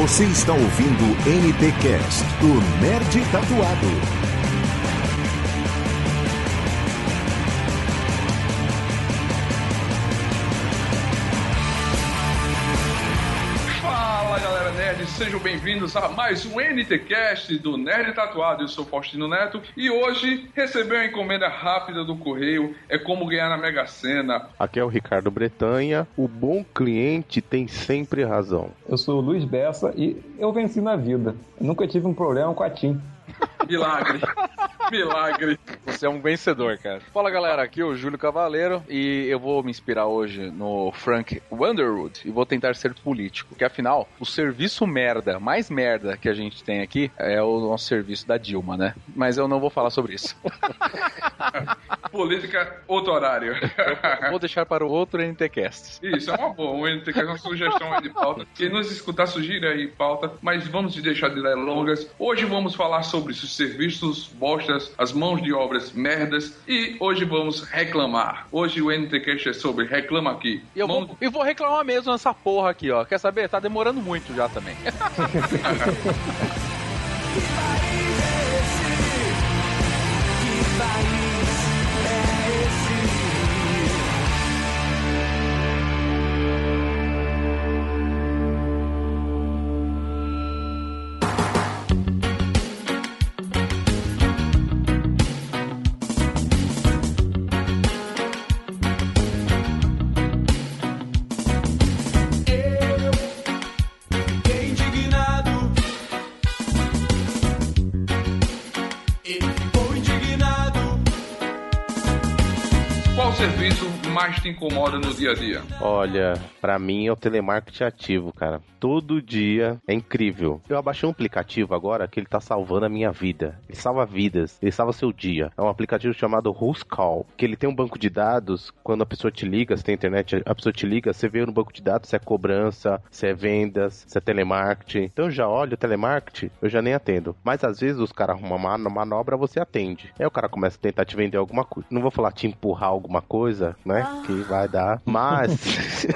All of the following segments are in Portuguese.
Você está ouvindo NTcast do Nerd Tatuado. Sejam bem-vindos a mais um NTcast do Nerd Tatuado. Eu sou Faustino Neto e hoje receber uma encomenda rápida do correio é como ganhar na Mega Sena. Aqui é o Ricardo Bretanha. O bom cliente tem sempre razão. Eu sou o Luiz Bessa e eu venci na vida. Eu nunca tive um problema com a TIM. Milagre, milagre. Você é um vencedor, cara. Fala galera, aqui é o Júlio Cavaleiro e eu vou me inspirar hoje no Frank Underwood e vou tentar ser político, porque afinal, o serviço merda, mais merda que a gente tem aqui é o nosso serviço da Dilma, né? Mas eu não vou falar sobre isso. Política, outro horário. Eu vou deixar para o outro NTcast. Isso, é uma boa. Um NTcast é uma sugestão aí de pauta. Quem nos escutar, sugira aí pauta, mas vamos deixar de delongas. Hoje vamos falar sobre os serviços as mãos de obras merdas e hoje vamos reclamar. Hoje o NTcast é sobre reclama aqui. E eu Mão- vou, e vou reclamar mesmo nessa porra aqui, ó. Quer saber? Tá demorando muito já também. te incomoda no dia a dia? Olha, pra mim é o telemarketing ativo, cara. Todo dia é incrível. Eu abaixei um aplicativo agora que ele tá salvando a minha vida. Ele salva vidas, ele salva seu dia. É um aplicativo chamado Who's Call, que ele tem um banco de dados. Quando a pessoa te liga, se tem internet, a pessoa te liga, você vê no banco de dados se é cobrança, se é vendas, se é telemarketing. Então eu já olho o telemarketing, eu já nem atendo. Mas às vezes os caras arrumam uma mano- manobra, você atende. Aí o cara começa a tentar te vender alguma coisa. Não vou falar te empurrar alguma coisa, né? Que vai dar. Mas.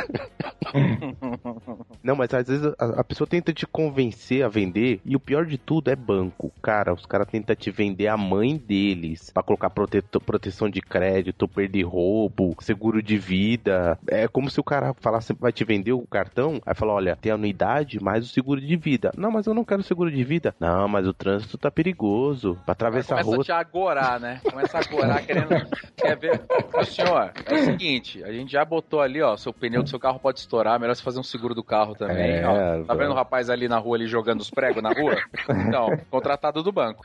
Não, mas às vezes a, a pessoa tenta te convencer a vender e o pior de tudo é banco. Cara, os caras tentam te vender a mãe deles pra colocar proteto- proteção de crédito, perder roubo, seguro de vida. É como se o cara falasse, vai te vender o cartão, aí fala, olha, tem anuidade mais o seguro de vida. Não, mas eu não quero seguro de vida. Não, mas o trânsito tá perigoso. Pra atravessar a Começa a rua. te agorar, né? Começa a agorar querendo. Quer ver? Ô, senhor, é o seguinte: a gente já botou ali, ó, seu pneu do seu carro pode estourar, melhor você fazer um seguro do carro também. É, ó. tá vendo o rapaz ali na rua ali jogando os pregos na rua? Então, contratado do banco.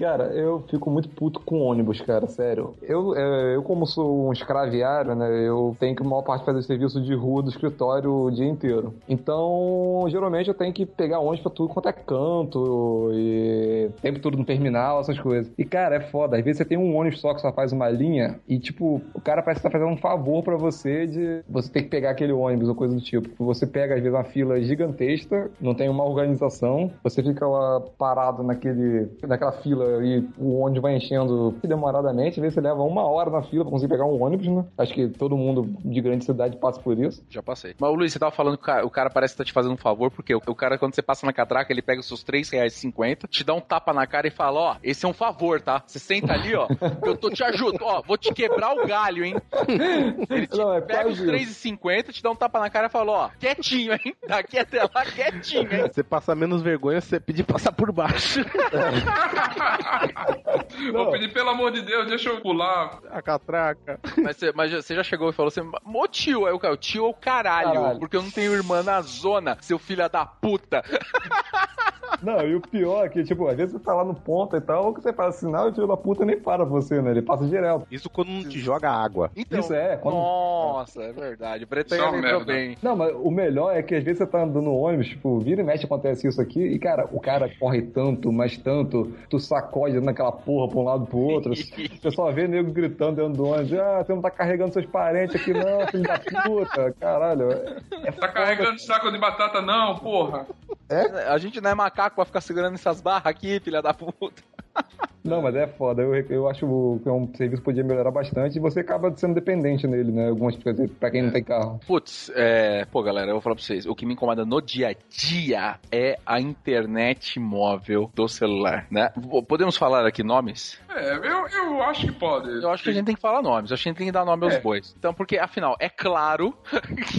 Cara, eu fico muito puto com ônibus, cara, sério. Eu, é, eu como sou um escraviário, né, eu tenho que, a maior parte, fazer serviço de rua do escritório o dia inteiro. Então, geralmente eu tenho que pegar ônibus pra tudo quanto é canto e tempo todo no terminal, essas coisas. E, cara, é foda. Às vezes você tem um ônibus só que só faz uma linha e, tipo, o cara parece que tá fazendo um favor pra você de você ter que pegar aquele ônibus ou coisa do tipo. Você pega, às vezes, uma fila gigantesca, não tem uma organização, você fica lá parado naquele, naquela fila e o ônibus vai enchendo demoradamente, às vezes você leva uma hora na fila pra conseguir pegar um ônibus, né? Acho que todo mundo de grande cidade passa por isso. Já passei. Mas, Luiz, você tava falando que o cara, o cara parece que tá te fazendo um favor, porque o, o cara, quando você passa na catraca, ele pega os seus R$ 3,50, te dá um tapa na cara e fala: Ó, esse é um favor, tá? Você senta ali, ó, eu tô te ajudando, ó, vou te quebrar o galho, hein? Ele te Não, é pega os quase isso. 3,50, te dá um tapa na cara e fala: Ó, quietinho, hein? Daqui até lá, quietinho, hein? Você passa menos vergonha se você pedir passar por baixo. Vou pedir, pelo amor de Deus, deixa eu pular. A catraca. Mas você, mas você já chegou e falou assim: Ô tio, aí o cara, tio é o caralho, Caralho. porque eu não tenho irmã na zona, seu filho da puta. Não, e o pior é que, tipo, às vezes você tá lá no ponto e tal, ou que você faz sinal e o filho da puta nem para você, né? Ele passa direto. Isso quando não te joga água. Então, Isso é, quando- Nossa, é verdade. Bretanha Isso é lembrou merda. bem. Não, mas o melhor é que às vezes você tá andando no ônibus, tipo, vira e mexe acontece isso aqui, e cara, o cara corre tanto, mas tanto, tu sacode naquela porra pra um lado pro outro. o pessoal vê nego gritando dentro do ônibus, ah, você não tá carregando seus parentes aqui não, filho da puta, caralho. É Tá carregando saco de batata, não, porra. A gente não é macaco pra ficar segurando essas barras aqui, filha da puta. Não, mas é foda. Eu, eu acho que é um serviço que podia melhorar bastante e você acaba sendo dependente nele, né? Algumas coisas, pra quem não tem carro. Putz, é... pô, galera, eu vou falar pra vocês. O que me incomoda no dia a dia é a internet móvel do celular, né? Podemos falar aqui nomes? É, eu, eu acho que pode. Eu acho que a gente tem que falar nomes. Eu acho que a gente tem que dar nome aos É. bois. Então, porque, afinal, é claro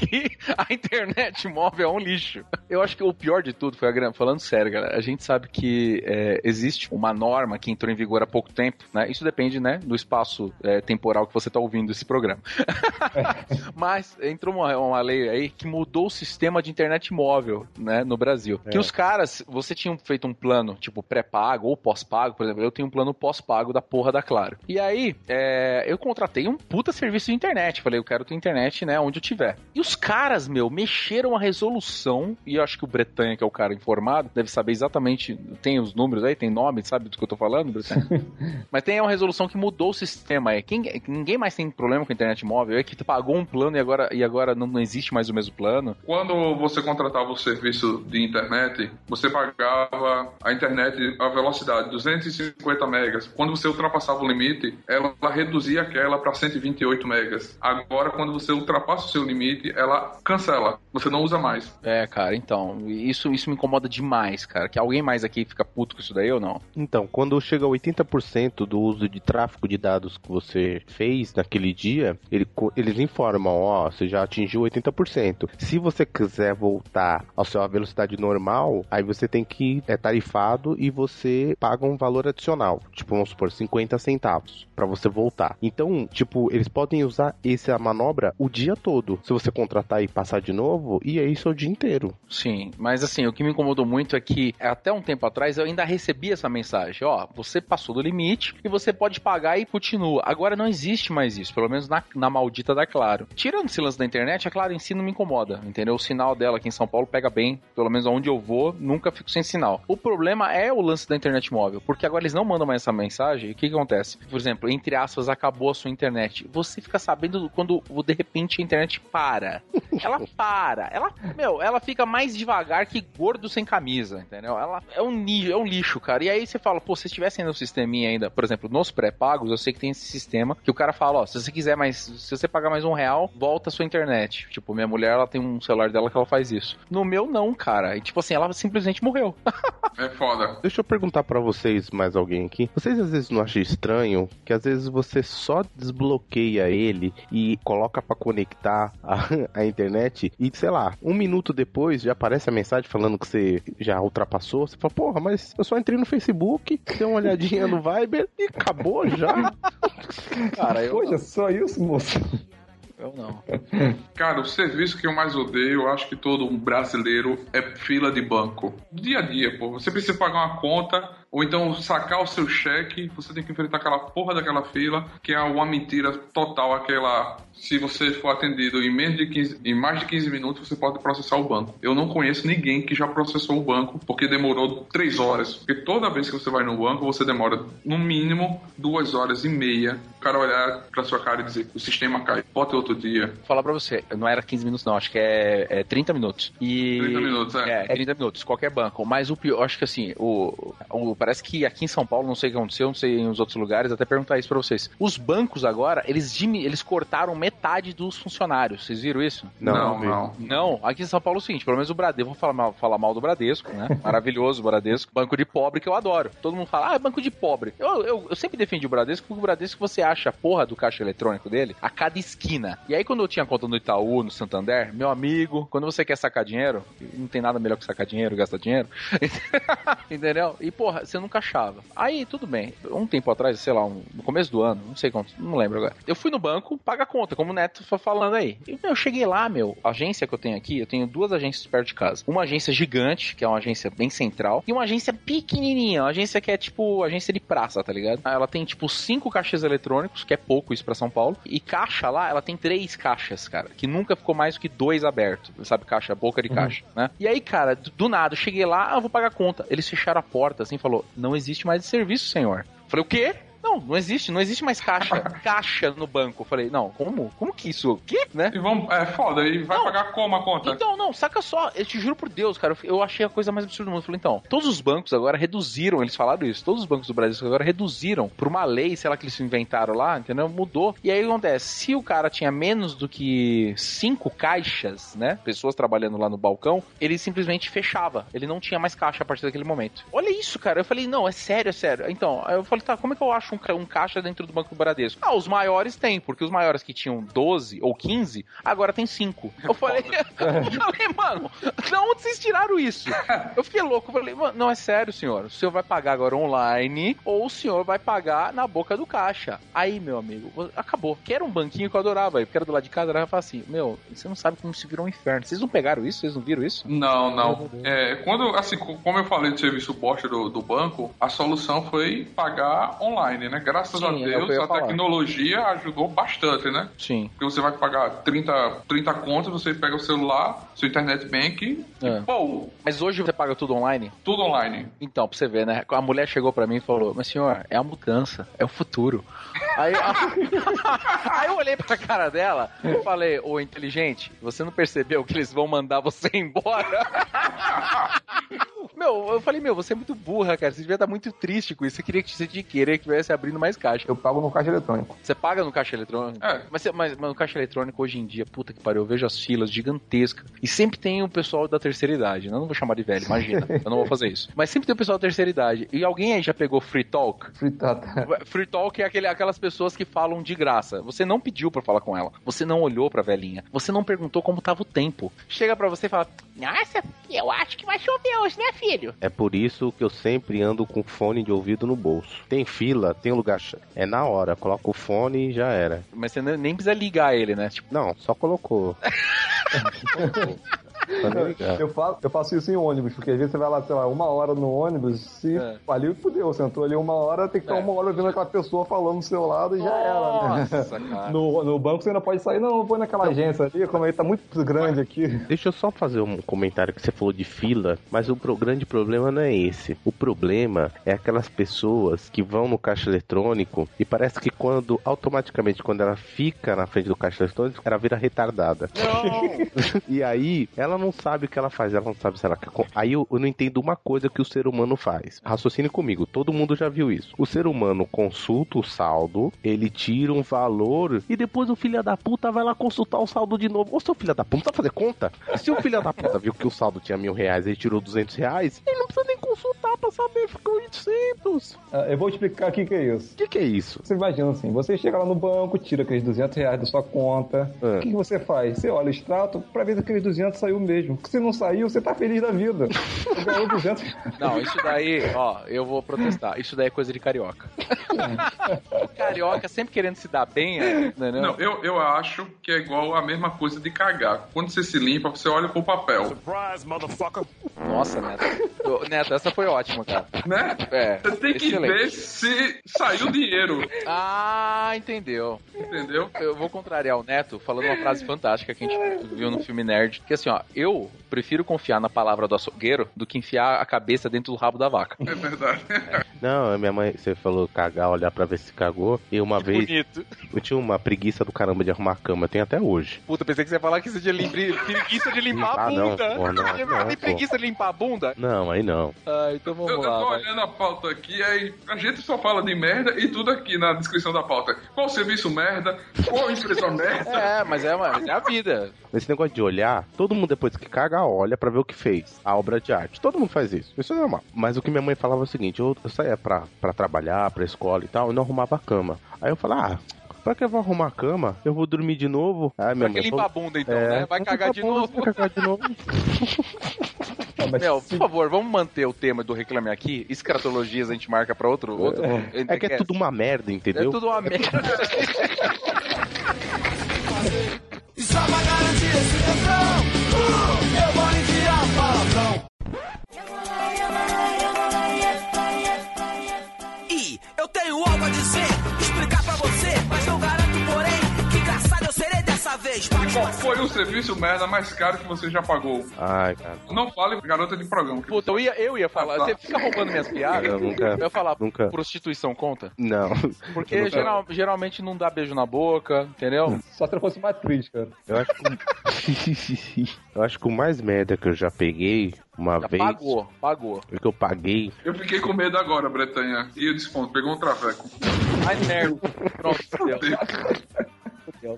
que a internet móvel é um lixo. Eu acho que o pior de tudo foi a grana. Falando sério, galera, a gente sabe que é, existe uma norma que entrou em vigor há pouco tempo, né? Isso depende, né, do espaço é, temporal que você está ouvindo esse programa. Mas entrou uma, uma lei aí que mudou o sistema de internet móvel, né, no Brasil. Que os caras, você tinha feito um plano, tipo, pré-pago ou pós-pago, por exemplo, eu tenho um plano pós-pago da porra da Claro. E aí, é, eu contratei um puta serviço de internet. Falei, eu quero ter internet, né, onde eu tiver. E os caras, meu, mexeram a resolução, e eu acho que o Bretanha, que é o cara informado, deve saber exatamente, tem os números aí, tem nome, sabe do que eu tô falando, Bretanha? Mas tem uma resolução que mudou o sistema. É, quem, ninguém mais tem problema com a internet móvel. É que tu pagou um plano e agora, e agora não, não existe mais o mesmo plano. Quando você contratava o serviço de internet, você pagava a internet, a velocidade 250 megas. Quando você ultrapassava o limite, ela, ela reduzia aquela para 128 megas. Agora, quando você ultrapassa o seu limite, ela cancela. Você não usa mais. É, cara, então, isso, isso me incomoda demais, cara. Que alguém mais aqui fica puto com isso daí ou não? Então, quando chega a 80% do uso de tráfego de dados que você fez naquele dia, ele eles informam, ó, você já atingiu 80%. Se você quiser voltar à sua velocidade normal, aí você tem que é tarifado e você paga um valor adicional, tipo, vamos supor, 50 centavos pra você voltar. Então, tipo, eles podem usar essa manobra o dia todo. Se você contratar e passar de novo, e é isso o dia inteiro. Sim, mas assim, o que me incomodou muito é que até um tempo atrás eu ainda recebi essa mensagem, ó, você passou do limite e você pode pagar e continua. Agora não existe mais isso, pelo menos na, na maldita da Claro. Tirando esse lance da internet, a Claro em si não me incomoda, entendeu? O sinal dela aqui em São Paulo pega bem, pelo menos onde eu vou, nunca fico sem sinal. O problema é o lance da internet móvel, porque agora eles não mandam mais essa mensagem, e o que, que acontece? Por exemplo, entre aspas, acabou a sua internet. Você fica sabendo quando de repente a internet para. Ela para, ela, meu, ela fica mais devagar que gordo sem camisa, entendeu? Ela é um, ni- é um lixo, cara. E aí você fala, pô, se tivesse ainda um sisteminha ainda, por exemplo, nos pré-pagos, eu sei que tem esse sistema que o cara fala, ó, se você quiser mais, se você pagar mais um real, volta a sua internet. Tipo, minha mulher, ela tem um celular dela que ela faz isso. No meu, não, cara. E tipo assim, ela simplesmente morreu. É foda. Deixa eu perguntar pra vocês, mais alguém aqui. Vocês às vezes não acham estranho que às vezes você só desbloqueia ele e coloca pra conectar a, a internet e, sei lá, um minuto depois já aparece a mensagem falando que você já ultrapassou. Você fala, porra, mas eu só entrei no Facebook, dei uma olhadinha no Viber e acabou já. Cara, eu, Poxa, só isso, moço? eu não. Cara, o serviço que eu mais odeio, eu acho que todo um brasileiro, é fila de banco. Dia a dia, pô. Você precisa pagar uma conta, ou então sacar o seu cheque, você tem que enfrentar aquela porra daquela fila, que é uma mentira total, aquela... Se você for atendido em, menos de 15, em mais de 15 minutos, você pode processar o banco. Eu não conheço ninguém que já processou o banco, porque demorou 3 horas. Porque toda vez que você vai no banco, você demora, no mínimo, 2 horas e meia. O cara olhar pra sua cara e dizer, o sistema cai, bota outro dia. Vou falar pra você, não era 15 minutos, não, acho que é, é 30 minutos. E... 30 minutos, é. É, 30 minutos, qualquer banco. Mas o pior, acho que assim, o, o- parece que aqui em São Paulo, não sei o que aconteceu, não sei em os outros lugares, até perguntar isso pra vocês. Os bancos agora, eles, eles cortaram metade dos funcionários. Vocês viram isso? Não, vi. não. Não, aqui em São Paulo é o seguinte, pelo menos o Bradesco, vou falar mal, falar mal do Bradesco, né? Maravilhoso o Bradesco. Banco de pobre que eu adoro. Todo mundo fala, ah, é banco de pobre. Eu, eu, eu sempre defendi o Bradesco, porque o Bradesco você acha a porra do caixa eletrônico dele a cada esquina. E aí quando eu tinha conta no Itaú, no Santander, meu amigo, quando você quer sacar dinheiro, não tem nada melhor que sacar dinheiro, gastar dinheiro. Entendeu? E porra, você nunca achava. Aí, tudo bem. Um tempo atrás, sei lá, um- no começo do ano, não sei quanto, não lembro agora. Eu fui no banco, paga a conta, como o Neto foi falando aí. E, meu, eu cheguei lá, meu, a agência que eu tenho aqui, eu tenho duas agências perto de casa. Uma agência gigante, que é uma agência bem central, e uma agência pequenininha, uma agência que é tipo agência de praça, tá ligado? Ela tem tipo cinco caixas eletrônicos, que é pouco isso pra São Paulo, e caixa lá, ela tem três caixas, cara, que nunca ficou mais do que dois abertos, sabe? Caixa, boca de caixa, né? E aí, cara, do, nada, eu cheguei lá, ah, eu vou pagar a conta. Eles fecharam a porta, assim, falou, não existe mais esse serviço, senhor. Falei, o quê? Não, Não, existe, não existe mais caixa. caixa no banco. Eu falei, não, como? Como que isso? O quê? Né? E vamos, é foda, e vai Não. pagar como a conta? Então, não, saca só, eu te juro por Deus, cara, eu- achei a coisa mais absurda do mundo. Eu falei, então, todos os bancos agora reduziram, eles falaram isso, todos os bancos do Brasil agora reduziram por uma lei, sei lá, que eles inventaram lá, entendeu? Mudou. E aí o que acontece? Se o cara tinha menos do que cinco caixas, né? Pessoas trabalhando lá no balcão, ele simplesmente fechava. Ele não tinha mais caixa a partir daquele momento. Olha isso, cara. Eu falei, não, é sério, é sério. Então, eu falei, tá, como é que eu acho um, ca- um caixa dentro do Banco do Bradesco? Ah, os maiores tem, porque os maiores que tinham 12 ou 15, agora tem 5. Eu falei, eu falei, mano, da onde vocês tiraram isso? Eu fiquei louco, eu falei, mano, não é sério, senhor. O senhor vai pagar agora online ou o senhor vai pagar na boca do caixa. Aí, meu amigo, acabou. Que era um banquinho que eu adorava, aí, porque era do lado de casa, era assim, meu, você não sabe como se virou um inferno. Vocês não pegaram isso? Vocês não viram isso? Não, não. É, quando, assim, co- como eu falei do serviço bosta do, do banco, a solução foi pagar online, né? Graças Sim, a Deus, a falar. tecnologia ajudou bastante, né? Sim. Porque você vai pagar 30, 30 contas, você pega o celular, seu internet bank, É. e pô, Mas hoje você paga tudo online? tudo online. Então, pra você ver, né? A mulher chegou pra mim e falou: Mas senhor, é a mudança, é o futuro. Aí, aí eu olhei pra cara dela e falei: Ô inteligente, você não percebeu que eles vão mandar você embora? Meu, eu falei, meu, você é muito burra, cara. Você devia estar muito triste com isso. Você queria que você querer que tivesse abrindo mais caixa. Eu pago no caixa eletrônico. Você paga no caixa eletrônico? É. Mas, você- mas, mas no caixa eletrônico hoje em dia, puta que pariu, eu vejo as filas gigantescas. E sempre tem o pessoal da terceira idade. né? Eu não vou chamar de velho, imagina. eu não vou fazer isso. Mas sempre tem o pessoal da terceira idade. E alguém aí já pegou Free Talk? Fritata. Free Talk é aquele, aquelas pessoas que falam de graça. Você não pediu pra falar com ela. Você não olhou pra velhinha. Você não perguntou como tava o tempo. Chega pra você e fala: Nossa, eu acho que vai chover hoje, né, filho? É por isso que eu sempre ando com fone de ouvido no bolso. Tem fila, tem lugar. ch- É na hora, coloca o fone e já era. Mas você nem nem precisa ligar ele, né? Tipo, Não, só colocou. Eu faço, eu faço isso em ônibus, porque às vezes você vai lá, sei lá, uma hora no ônibus, se É. ali fudeu, você entrou ali uma hora, tem que estar É. uma hora ouvindo aquela pessoa falando do seu lado e já era, né? Nossa, cara. No, no banco você ainda pode sair, não, eu vou naquela agência ali, como aí tá muito grande aqui. Deixa eu só fazer um comentário que você falou de fila, mas o pro- grande problema não é esse. O problema é aquelas pessoas que vão no caixa eletrônico e parece que quando, automaticamente, quando ela fica na frente do caixa eletrônico, ela vira retardada. e aí, ela não sabe o que ela faz, ela não sabe se ela quer. Aí eu, eu não entendo uma coisa que o ser humano faz. Raciocine comigo, todo mundo já viu isso. O ser humano consulta o saldo, ele tira um valor e depois o filho da puta vai lá consultar o saldo de novo. Ô, seu filho da puta, não precisa fazer conta? Se o filho da puta viu que o saldo tinha mil reais e tirou duzentos reais, ele não precisa nem consultar pra saber, ficou 800. Ah, Eu vou explicar o que, que é isso. O que, que é isso? Você imagina assim, você chega lá no banco, tira aqueles 200 reais da sua conta. É. O que, que você faz? Você olha o extrato pra ver se aqueles 200 saiu mesmo. Porque se não saiu, você tá feliz da vida. Você ganhou 200 Não, isso daí, ó, eu vou protestar. Isso daí é coisa de carioca. carioca sempre querendo se dar bem, né? né? Não, eu, eu acho que é igual a mesma coisa de cagar. Quando você se limpa, você olha pro papel, Surprise, motherfucker. Nossa, Neto. Neto, essa foi ótima, cara. né? É. Você tem que excelente. ver se saiu dinheiro, Ah, entendeu. entendeu? Eu vou contrariar o Neto falando uma frase fantástica que a gente viu no filme Nerd. Que assim, ó, eu prefiro confiar na palavra do açougueiro do que enfiar a cabeça dentro do rabo da vaca. É verdade. Não, a minha mãe, você falou cagar, olhar pra ver se cagou. E uma vez Bonito. eu tinha uma preguiça do caramba de arrumar a cama, eu tenho até hoje. Puta, pensei que você ia falar que isso de lim- preguiça de limpar a Ah, não, bunda. pô, não, Tem não, pô. preguiça de limpar a bunda? Não, aí não. Ah, então vamos Eu, eu lá. tô vai. olhando a pauta aqui, aí a gente só fala de merda e tudo aqui na descrição da pauta. Qual serviço merda? Qual empresa merda? É, mas é, mas é a vida. Esse negócio de olhar, todo mundo depois que caga, olha pra ver o que fez. A obra de arte. Todo mundo faz isso. Isso é normal. Mas o que minha mãe falava é o seguinte: eu, eu saía pra, pra trabalhar, pra escola e tal, e não arrumava a cama. Aí eu falava, ah. Pra que eu vou arrumar a cama? Eu vou dormir de novo? Aí minha Pra que mãe limpa a bunda então, é, né? Vai cagar limpar de bunda, novo. cagar de novo. Ah, mas Meu, se- por favor, vamos manter o tema do Reclame Aqui. Escratologias a gente marca pra outro. outro É que é tudo uma merda, É entendeu? tudo uma merda. vez. Qual foi o serviço merda mais caro que você já pagou? Ai, cara. Não fale garota de programa. que Puta, eu ia, eu ia falar. Ah, tá. Você fica roubando minhas piadas? Eu nunca- Eu ia falar, nunca- prostituição conta? Não. Porque geral- geralmente não dá beijo na boca, entendeu? Só se eu fosse uma atriz, cara. Eu acho que. eu acho que o mais merda que eu já peguei uma Já vez. pagou, pagou. O que eu paguei. Eu fiquei com medo agora, Bretanha. E eu disse, ponto, pegou um traveco. Ai, merda. Pronto, deu.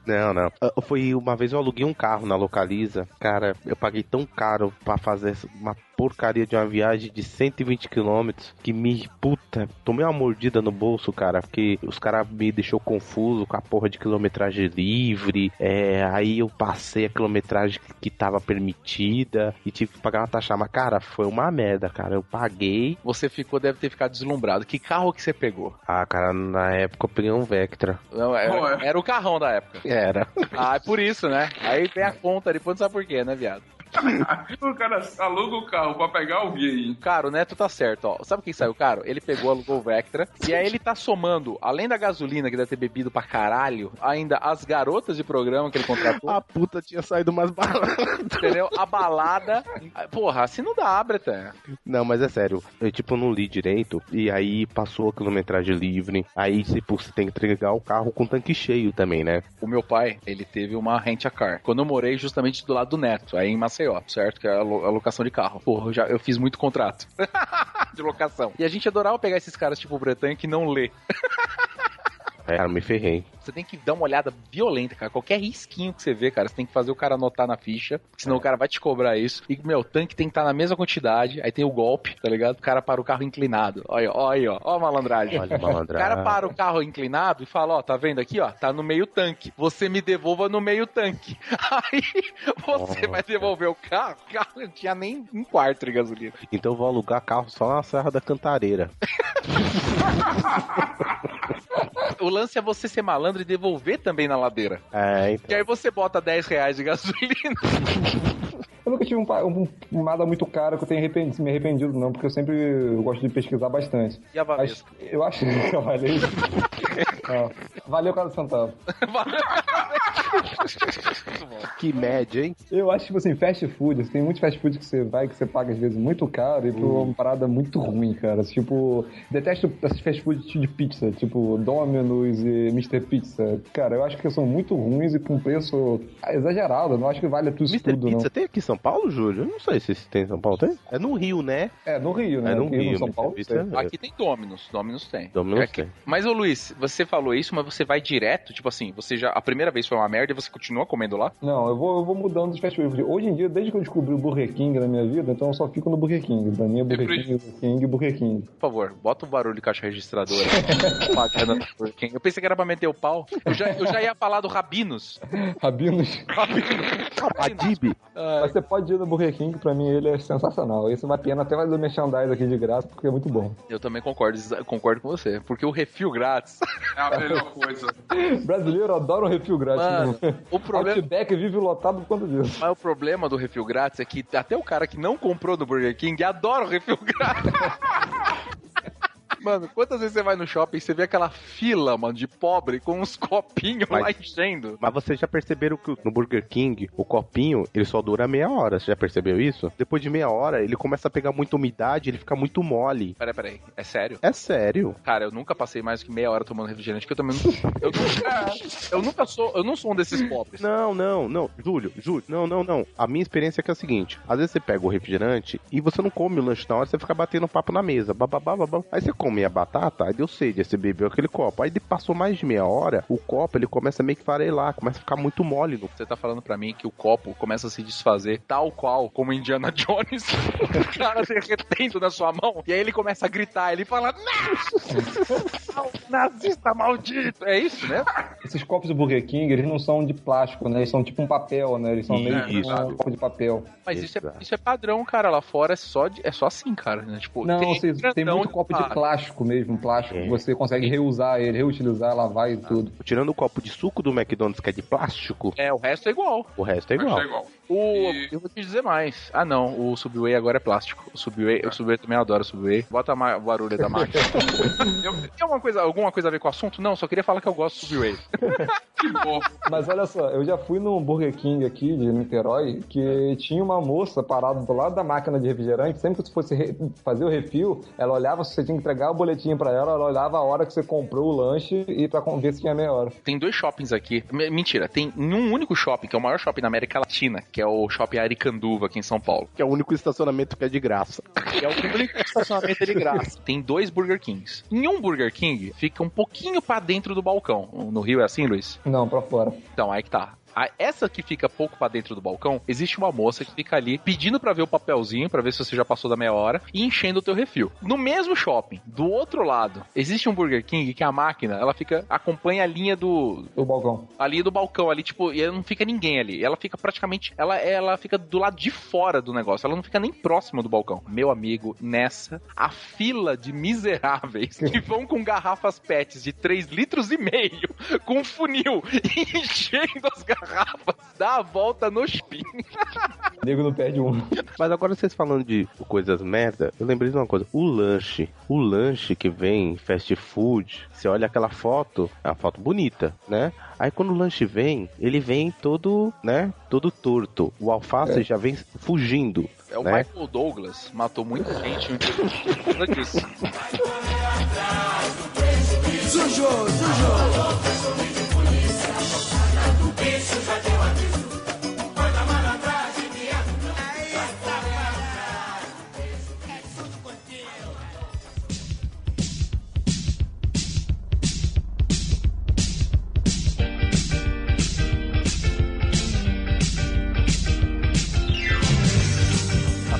Não, não. Foi uma vez eu aluguei um carro na Localiza. Cara, eu paguei tão caro pra fazer uma porcaria de uma viagem de 120 quilômetros que me. Puta, tomei uma mordida no bolso, cara. Porque os caras me deixou confuso com a porra de quilometragem livre. É, aí eu passei a quilometragem que- tava permitida e tive que pagar uma taxa. Mas, cara, foi uma merda, cara. Eu paguei. Você ficou, deve ter ficado deslumbrado. Que carro que você pegou? Ah, cara, na época eu peguei um Vectra. Não, era, Qual é? era o carrão da época. Era. Ah, é por isso, né? Aí tem a conta, depois não sabe por quê, né, viado? o cara aluga o carro pra pegar alguém. Cara, o Neto tá certo, ó. Sabe quem saiu caro? Ele pegou, alugou o Vectra, e aí ele tá somando, além da gasolina que deve ter bebido pra caralho, ainda as garotas de programa que ele contratou, A puta tinha saído mais barato. entendeu? A balada. Porra, assim não dá, Bretanha. Não, mas é sério, eu tipo não li direito e aí passou a quilometragem livre. Aí, tipo, você tem que entregar o carro com tanque cheio também, né? O meu pai, ele teve uma rent a car. Quando eu morei justamente do lado do Neto, aí em Maceió, certo? Que é a locação de carro. Porra, eu, já, eu fiz muito contrato de locação. E a gente adorava pegar esses caras tipo o Bretanha que não lê. É, cara, me ferrei. Você tem que dar uma olhada violenta, cara. Qualquer risquinho que você vê, cara, você tem que fazer o cara anotar na ficha, senão o cara vai te cobrar isso. E, meu, o tanque tem que estar na mesma quantidade, aí tem o golpe, tá ligado? O cara para o carro inclinado. Olha, olha, ó, ó a malandragem. Olha a O malandragem. cara para o carro inclinado e fala, ó, tá vendo aqui, ó, tá no meio tanque. Você me devolva no meio tanque. Aí você Nossa. vai devolver o carro, o carro não tinha nem um quarto de gasolina. Então eu vou alugar carro só na Serra da Cantareira. O lance é você ser malandro e devolver também na ladeira. É, então. Que aí você bota 10 reais de gasolina. Eu nunca tive um, um- um nada muito caro que eu tenha arrependido, me arrependido, não, porque eu sempre gosto de pesquisar bastante. E a Mas eu acho que eu valeu. Valeu cada centavo. Que média, hein? Eu acho, tipo assim, fast food, assim, tem muitos fast food que você vai, que você paga às vezes muito caro e por uma parada muito ruim, cara. Tipo, detesto esses fast food de pizza, tipo Domino's e Mr. Pizza. Cara, eu acho que são muito ruins e com preço exagerado. Eu não acho que vale tudo isso Mr. tudo, Pizza tem aqui em São Paulo, Júlio? Eu não sei se tem em São Paulo, tem? É no Rio, né? não. É, no Rio, né? É no Aqui Rio, São. Paulo. Pizza tem. é- Aqui tem Dominus, Dominus tem. Dominus É tem. Mas, ô Luiz, você falou isso, mas você vai direto, tipo assim, você já. A primeira vez foi uma merda e você continua comendo lá? Não, eu vou, eu vou mudando dos fast food. Hoje em dia, desde que eu descobri o Burger King na minha vida, então eu só fico no Burger King. Pra mim é Burger King, Burger King, Burger King. Por favor, bota o barulho de caixa registradora. Eu pensei que era pra meter o pau. Eu já, eu já ia falar do Rabinos. Rabinos. Adib. Mas você pode ir no Burger King, pra mim ele é sensacional. Esse vale a pena até vai do merchandise aqui de graça, porque é muito bom. Eu também concordo, concordo com você. Porque o refil grátis. É a melhor coisa. Brasileiro adora um refil grátis. Mano, né? o problema. Outback vive lotado por conta disso. Mas o problema do refil grátis é que até o cara que não comprou do Burger King adora o refil grátis. Mano, quantas vezes você vai no shopping e você vê aquela fila, mano, de pobre com uns copinhos Mas- lá enchendo? Mas vocês já perceberam que no Burger King, o copinho, ele só dura meia hora. Você já percebeu isso? Depois de meia hora, ele começa a pegar muita umidade, ele fica muito mole. Peraí, peraí. É sério? É sério. Cara, eu nunca passei mais que meia hora tomando refrigerante, porque eu também não. Eu, eu nunca sou. Eu não sou um desses pobres. Não, não, não. Júlio, Júlio, não, não, não. A minha experiência é que é a seguinte: às vezes você pega o refrigerante e você não come o lanche na hora, você fica batendo papo na mesa. Bababá, babá. Aí você come a batata, aí deu sede, aí você bebeu aquele copo. Aí de- passou mais de meia hora, o copo ele começa meio que farelar, começa a ficar muito mole. No... Você tá falando pra mim que o copo começa a se desfazer tal qual como Indiana Jones, o cara derretendo na sua mão, e aí ele começa a gritar, ele fala, não! Nazista maldito! É isso, né? Esses copos do Burger King, eles não são de plástico, né? Eles são tipo um papel, né? Eles são meio um copo de papel. Mas isso é, isso é padrão, cara. Lá fora é só, de- é só assim, cara. Né? Tipo, Não, tem, vocês- tem muito copo de plástico. Plástico mesmo, plástico. É. que Você consegue reusar ele, reutilizar, lavar e tudo. Tirando o copo de suco do McDonald's que é de plástico, É, o resto é igual. o resto é igual. que é igual. O, E- Eu vou te dizer mais. Ah, não. O Subway agora é plástico. O Subway, o Subway também adora o Subway. Bota o barulho da máquina. Eu, Tem alguma coisa, alguma coisa a ver com o assunto? Não, só queria falar que eu gosto do Subway. que bom. Mas olha só, eu já fui no Burger King aqui de Niterói que tinha uma moça parada do lado da máquina de refrigerante. Sempre que você fosse re- fazer o refil, ela olhava se você tinha que entregar o boletim pra ela, ela olhava a hora que você comprou o lanche e pra ver se tinha meia hora. Tem dois shoppings aqui. M- Mentira, tem em um único shopping, que é o maior shopping da América Latina, que é o Shopping Aricanduva, aqui em São Paulo. Que é o único estacionamento que é de graça. Que é o único estacionamento de graça. Tem dois Burger Kings. Em um Burger King, fica um pouquinho pra dentro do balcão. No Rio é assim, Luiz? Não, pra fora. Então, aí que tá. A- essa que fica pouco pra dentro do balcão, existe uma moça que fica ali pedindo pra ver o papelzinho, pra ver se você já passou da meia hora, e enchendo o teu refil. No mesmo shopping, do outro lado, existe um Burger King que a máquina, ela fica acompanha a linha do O balcão. ali do balcão ali, tipo, e não fica ninguém ali. Ela fica praticamente, ela ela fica do lado de fora do negócio, ela não fica nem próxima do balcão. Meu amigo, nessa a fila de miseráveis que vão com garrafas PETs de 3 litros e meio, com funil, enchendo as garrafas, dá a volta no spin. O nego não perde um. Mas agora vocês falando de coisas merda, eu lembrei de uma coisa. O lanche, o lanche que vem em fast food, você olha aquela foto, é uma foto bonita, né? Aí quando o lanche vem, ele vem todo, né? Todo torto. O alface já vem fugindo. É o né? Michael Douglas, matou muita gente causa disso. Sujou, sujou.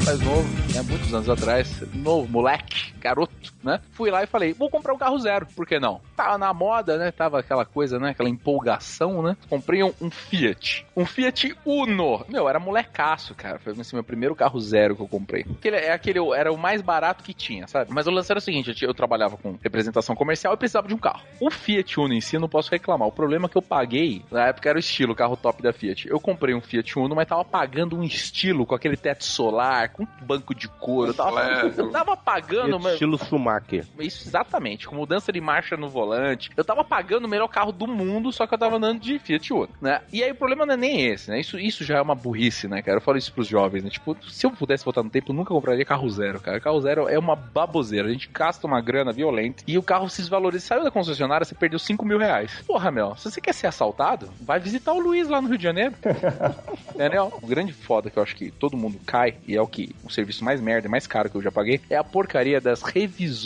Rapaz novo, né? Muitos anos atrás, novo, moleque, garoto, né? Fui lá e falei, vou comprar um carro zero, por que não? Tava na moda, né? Tava aquela coisa, né? Aquela empolgação, né? Comprei um, um Fiat. Um Fiat Uno. Meu, era molecaço, cara. Foi assim, meu primeiro carro zero que eu comprei. Aquele, é aquele, era o mais barato que tinha, sabe? Mas o lance era o seguinte, eu, tinha- eu trabalhava com representação comercial e precisava de um carro. O Fiat Uno em si, eu não posso reclamar. O problema é que eu paguei, na época era o estilo, o carro top da Fiat. Eu comprei um Fiat Uno, mas tava pagando um estilo com aquele teto solar, com banco de couro. Eu tava, tava pagando, mas Estilo Schumacher. isso exatamente, com mudança de marcha no volante. Eu tava pagando o melhor carro do mundo, só que eu tava andando de Fiat Uno, né? E aí o problema não é nem esse, né? Isso, isso já é uma burrice, né, cara? Eu falo isso pros jovens, né? Tipo, se eu pudesse voltar no tempo, eu nunca compraria carro zero, cara. Carro zero é uma baboseira. A gente gasta uma grana violenta e o carro se desvaloriza. Saiu da concessionária, você perdeu 5 mil reais. Porra, meu, se você quer ser assaltado, vai visitar o Luiz lá no Rio de Janeiro. Entendeu? O grande foda que eu acho que todo mundo cai, e é o que o serviço mais merda, mais caro que eu já paguei, é a porcaria das revisões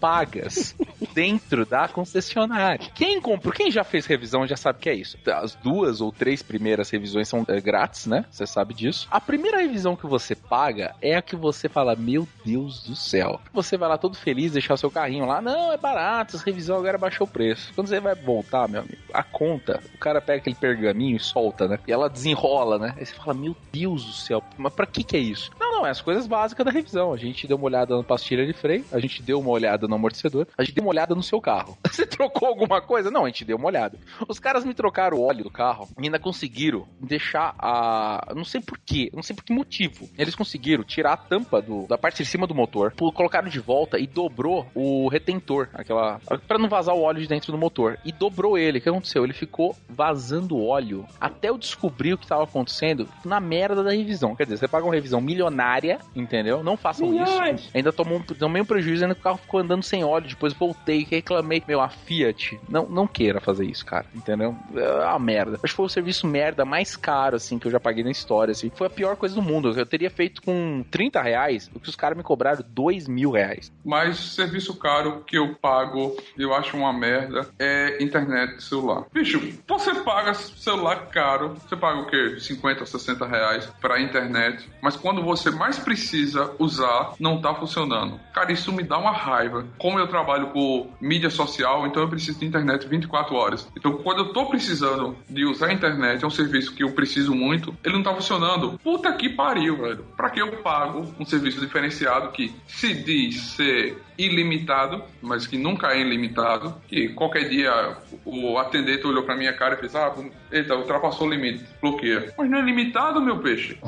pagas dentro da concessionária. Quem comprou, quem já fez revisão já sabe que é isso. As duas ou três primeiras revisões são é, grátis, né? Você sabe disso. A primeira revisão que você paga é a que você fala, meu Deus do céu. Você vai lá todo feliz, deixar o seu carrinho lá, não, é barato, essa revisão agora baixou o preço. Quando você vai voltar, meu amigo, a conta, o cara pega aquele pergaminho e solta, né? E ela desenrola, né? Aí você fala, meu Deus do céu, mas pra que que é isso? Não, é as coisas básicas da revisão. A gente deu uma olhada na pastilha de freio, a gente deu uma olhada no amortecedor, a gente deu uma olhada no seu carro. Você trocou alguma coisa? Não, a gente deu uma olhada. Os caras me trocaram o óleo do carro e ainda conseguiram deixar a. Não sei por quê, não sei por que motivo. Eles conseguiram tirar a tampa do, da parte de cima do motor, colocaram de volta e dobrou o retentor, aquela. Pra não vazar o óleo de dentro do motor. E dobrou ele. O que aconteceu? Ele ficou vazando óleo até eu descobrir o que estava acontecendo na merda da revisão. Quer dizer, você paga uma revisão milionária, entendeu? Não façam isso. Ainda tomou um, tomei um prejuízo, ainda que o carro ficou andando sem óleo. Depois voltei, reclamei. Meu, a Fiat, não, não queira fazer isso, cara. Entendeu? É uma merda. Acho que foi o serviço merda mais caro, assim, que eu já paguei na história, assim. Foi a pior coisa do mundo. Eu teria feito com 30 reais o que os caras me cobraram 2 mil reais. Mas serviço caro que eu pago, eu acho uma merda, é internet celular. Bicho, você paga celular caro, você paga o quê? 50 ou 60 reais pra internet, mas quando você mais precisa usar, não tá funcionando. Cara, isso me dá uma raiva. Como eu trabalho com mídia social, então eu preciso de internet 24 horas. Então, quando eu tô precisando de usar a internet, é um serviço que eu preciso muito, ele não tá funcionando. Puta que pariu, velho. Pra que eu pago um serviço diferenciado que se diz ser ilimitado, mas que nunca é ilimitado, que qualquer dia o atendente olhou pra minha cara e fez, ah, eita, ultrapassou o limite, bloqueia. Mas não é limitado, meu peixe.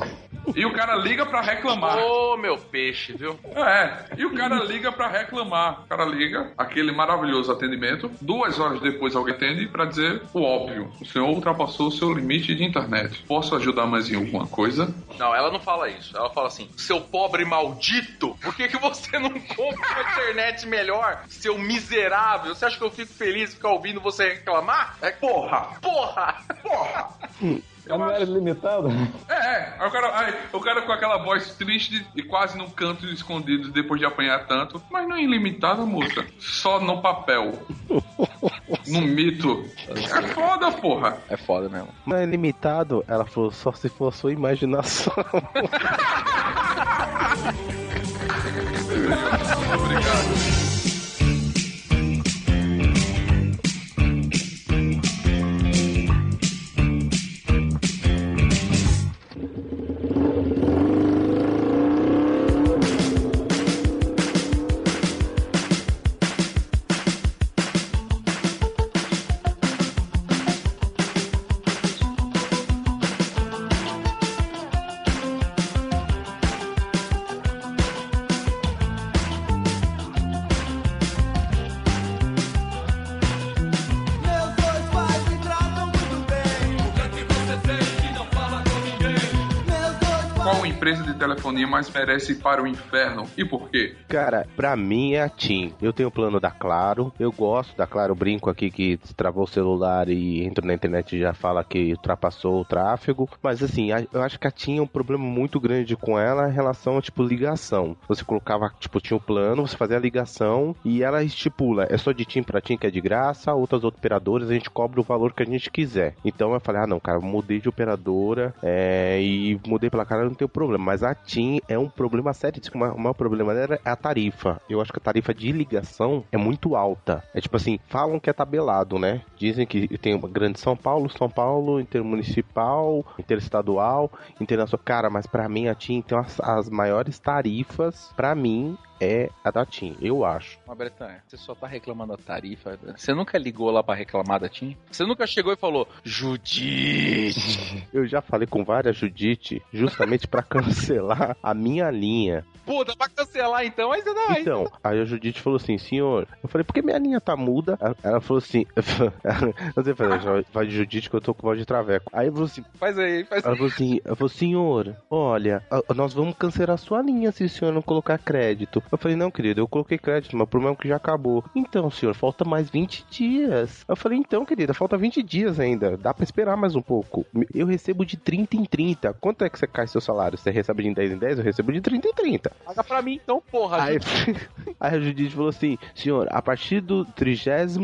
E o cara liga pra reclamar. Ô, meu peixe, viu? É, e o cara liga pra reclamar. O cara liga, aquele maravilhoso atendimento. Duas horas depois alguém atende pra dizer o óbvio. O senhor ultrapassou o seu limite de internet. Posso ajudar mais em alguma coisa? Não, ela não fala isso. Ela fala assim: seu pobre maldito, por que, que você não compra uma internet melhor? Seu miserável, você acha que eu fico feliz de ficar ouvindo você reclamar? É Porra! porra! Porra! Mas não era limitado? É, é. Aí o cara, aí, o cara com aquela voz triste e quase num canto escondido depois de apanhar tanto. Mas não é ilimitada, moça. Só no papel. no mito. É foda, porra. É foda mesmo. Não é limitado, ela falou, só se for a sua imaginação. Meus dois telefonia mais merece ir para o inferno e por quê? Cara, pra mim é a TIM. Eu tenho o plano da Claro. Eu gosto da Claro. Brinco aqui que travou o celular e entro na internet e já fala que ultrapassou o tráfego. Mas assim, eu acho que a TIM é um problema muito grande com ela em relação a, tipo, ligação. Você colocava, tipo, tinha o plano, você fazia a ligação e ela estipula. É só de TIM pra TIM que é de graça, outras operadoras a gente cobra o valor que a gente quiser. Então eu falei, ah não, cara, mudei de operadora é, e mudei pela cara, não tem problema. Mas a TIM é um problema sério. Diz que O maior- problema dela é a tarifa. Eu acho que a tarifa de ligação é muito alta. É tipo assim, falam que é tabelado, né? Dizem que tem uma grande São Paulo, São Paulo, intermunicipal, interestadual, internacional. Cara, mas pra mim a TIM tem as, as maiores tarifas. Pra mim é a da TIM, eu acho. Mas, Bretanha, você só tá reclamando da tarifa. Você nunca ligou lá pra reclamar da TIM? Você nunca chegou e falou, Judite! Eu já falei com várias Judite justamente pra cancelar a minha linha. Puta, pra cancelar então, aí você dá. aí Então, aí a Judite falou assim, senhor, eu falei, por que minha linha tá muda? Ela- falou assim, vai de Judite que eu tô com voz de traveco. Aí falou assim, você- Faz aí, faz ela falou assim, ela falou, senhor, olha, a- nós vamos cancelar a sua linha se o senhor não colocar crédito. Eu falei, não, querido, eu coloquei crédito, mas o problema é que já acabou. Então, senhor, falta mais 20 dias. Eu falei, então, querida, falta 20 dias ainda, dá pra esperar mais um pouco. Eu recebo de 30 em 30. Quanto é que você cai seu salário? Você recebe de 10 em 10? Eu recebo de 30 em 30. Paga pra mim então, porra. Aí, aí a Judite falou assim: senhor, a partir do 32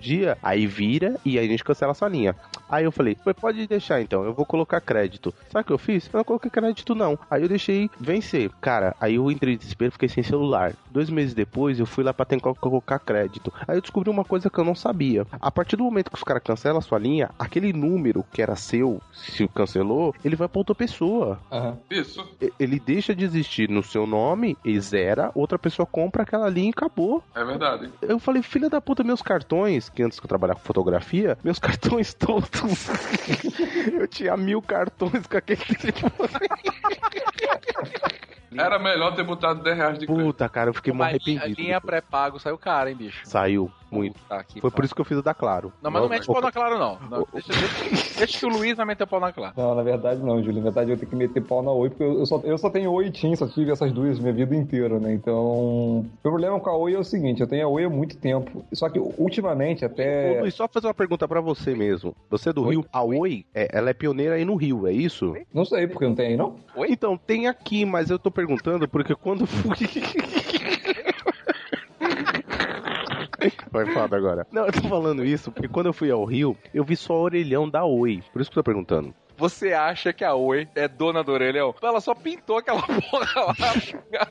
dia, aí vira e aí a gente cancela a sua linha. Aí eu falei: "Pois pode deixar então, eu vou colocar crédito. Sabe o que eu fiz? Eu não coloquei crédito não. Aí eu deixei vencer. Cara, aí eu entrei em desespero, fiquei sem celular. Dois meses depois eu fui lá pra tentar colocar crédito. Aí eu descobri uma coisa que eu não sabia. A partir do momento que os caras cancelam a sua linha, aquele número que era seu, se cancelou, ele vai pra outra pessoa Aham. Isso. ele deixa de existir no seu nome e zera, outra pessoa compra aquela linha e acabou. É verdade. Eu falei, filha da puta, meus cartões, que antes que eu trabalhava com fotografia, meus cartões todos. eu tinha mil cartões com aquele telefone. Era melhor ter botado 10 reais de crédito. Puta, cara, eu fiquei muito Mas a arrependido. linha pré-pago saiu cara, hein, bicho? Saiu muito. Aqui, Foi por isso que eu fiz o da Claro. Não, mas não mete o- pau na Claro, não. Não, deixa, deixa- deixa que o Luiz vai meter pau na Claro. Não, na verdade não, Júlio. Na verdade eu tenho que meter pau na Oi, porque eu só, eu só tenho Oi e TIM, só tive essas duas minha vida inteira, né? Então, o problema com a Oi é o seguinte, eu tenho a Oi há muito tempo, só que ultimamente Ô, até... Luiz, só fazer uma pergunta pra você mesmo. Você é do Oi? Rio? A Oi, é, ela é pioneira aí no Rio, é isso? Não sei, porque não tem aí, não? Então, tem aqui, mas eu tô perguntando porque quando fui. Vai foda agora. Não, eu tô falando isso porque quando eu fui ao Rio, eu vi só o orelhão da Oi. Por isso que eu tô perguntando. Você acha que a Oi é dona do orelhão? Ela só pintou aquela porra lá.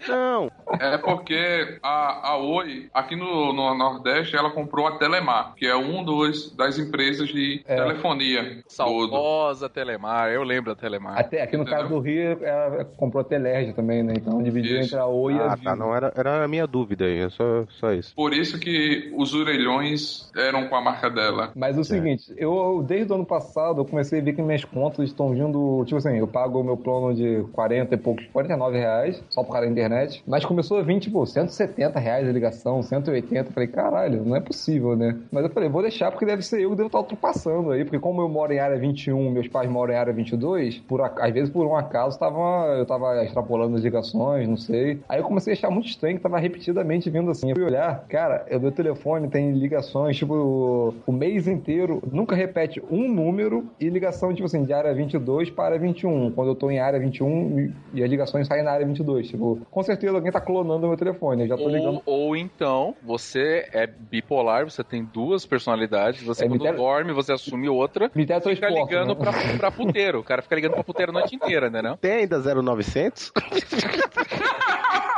Não, É porque a, a Oi, aqui no, no Nordeste, ela comprou a Telemar, que é um dos das empresas de É. telefonia. Todo. Saudosa Telemar, eu lembro da Telemar. Até aqui no caso do Rio, ela comprou a Telerge também, né? Então dividiu Isso. entre a Oi e a Ah, tá, não era, era a minha dúvida aí, é só, só isso. Por isso que os orelhões eram com a marca dela. Mas o seguinte, eu desde o ano passado eu comecei a ver que minhas contas estão vindo, tipo assim, eu pago o meu plano de 40 e poucos, 49 reais, só por causa da internet, mas começou a vir, tipo, 170 reais a ligação, 180, eu falei, caralho, não é possível, né? Mas eu falei, vou deixar porque deve ser eu que devo estar ultrapassando aí, porque como eu moro em área 21, meus pais moram em área 22, por, às vezes por um acaso tava, eu tava extrapolando as ligações, não sei. Aí eu comecei a achar muito estranho que tava repetidamente vindo assim. Eu fui olhar, cara, o meu telefone tem ligações, tipo, o mês inteiro, nunca repete um número e ligação, tipo assim, de área 22 para área 21. Quando eu tô em área 21 e, as ligações saem na área 22. Tipo, com certeza alguém tá clonando o meu telefone. Eu já tô ligando. Ou, ou então, você é bipolar, você tem duas personalidades, você É, quando dorme, você assume outra, Me fica ligando né? pra, pra puteiro. O cara fica ligando pra puteiro a noite inteira, né não? Tem ainda 0900?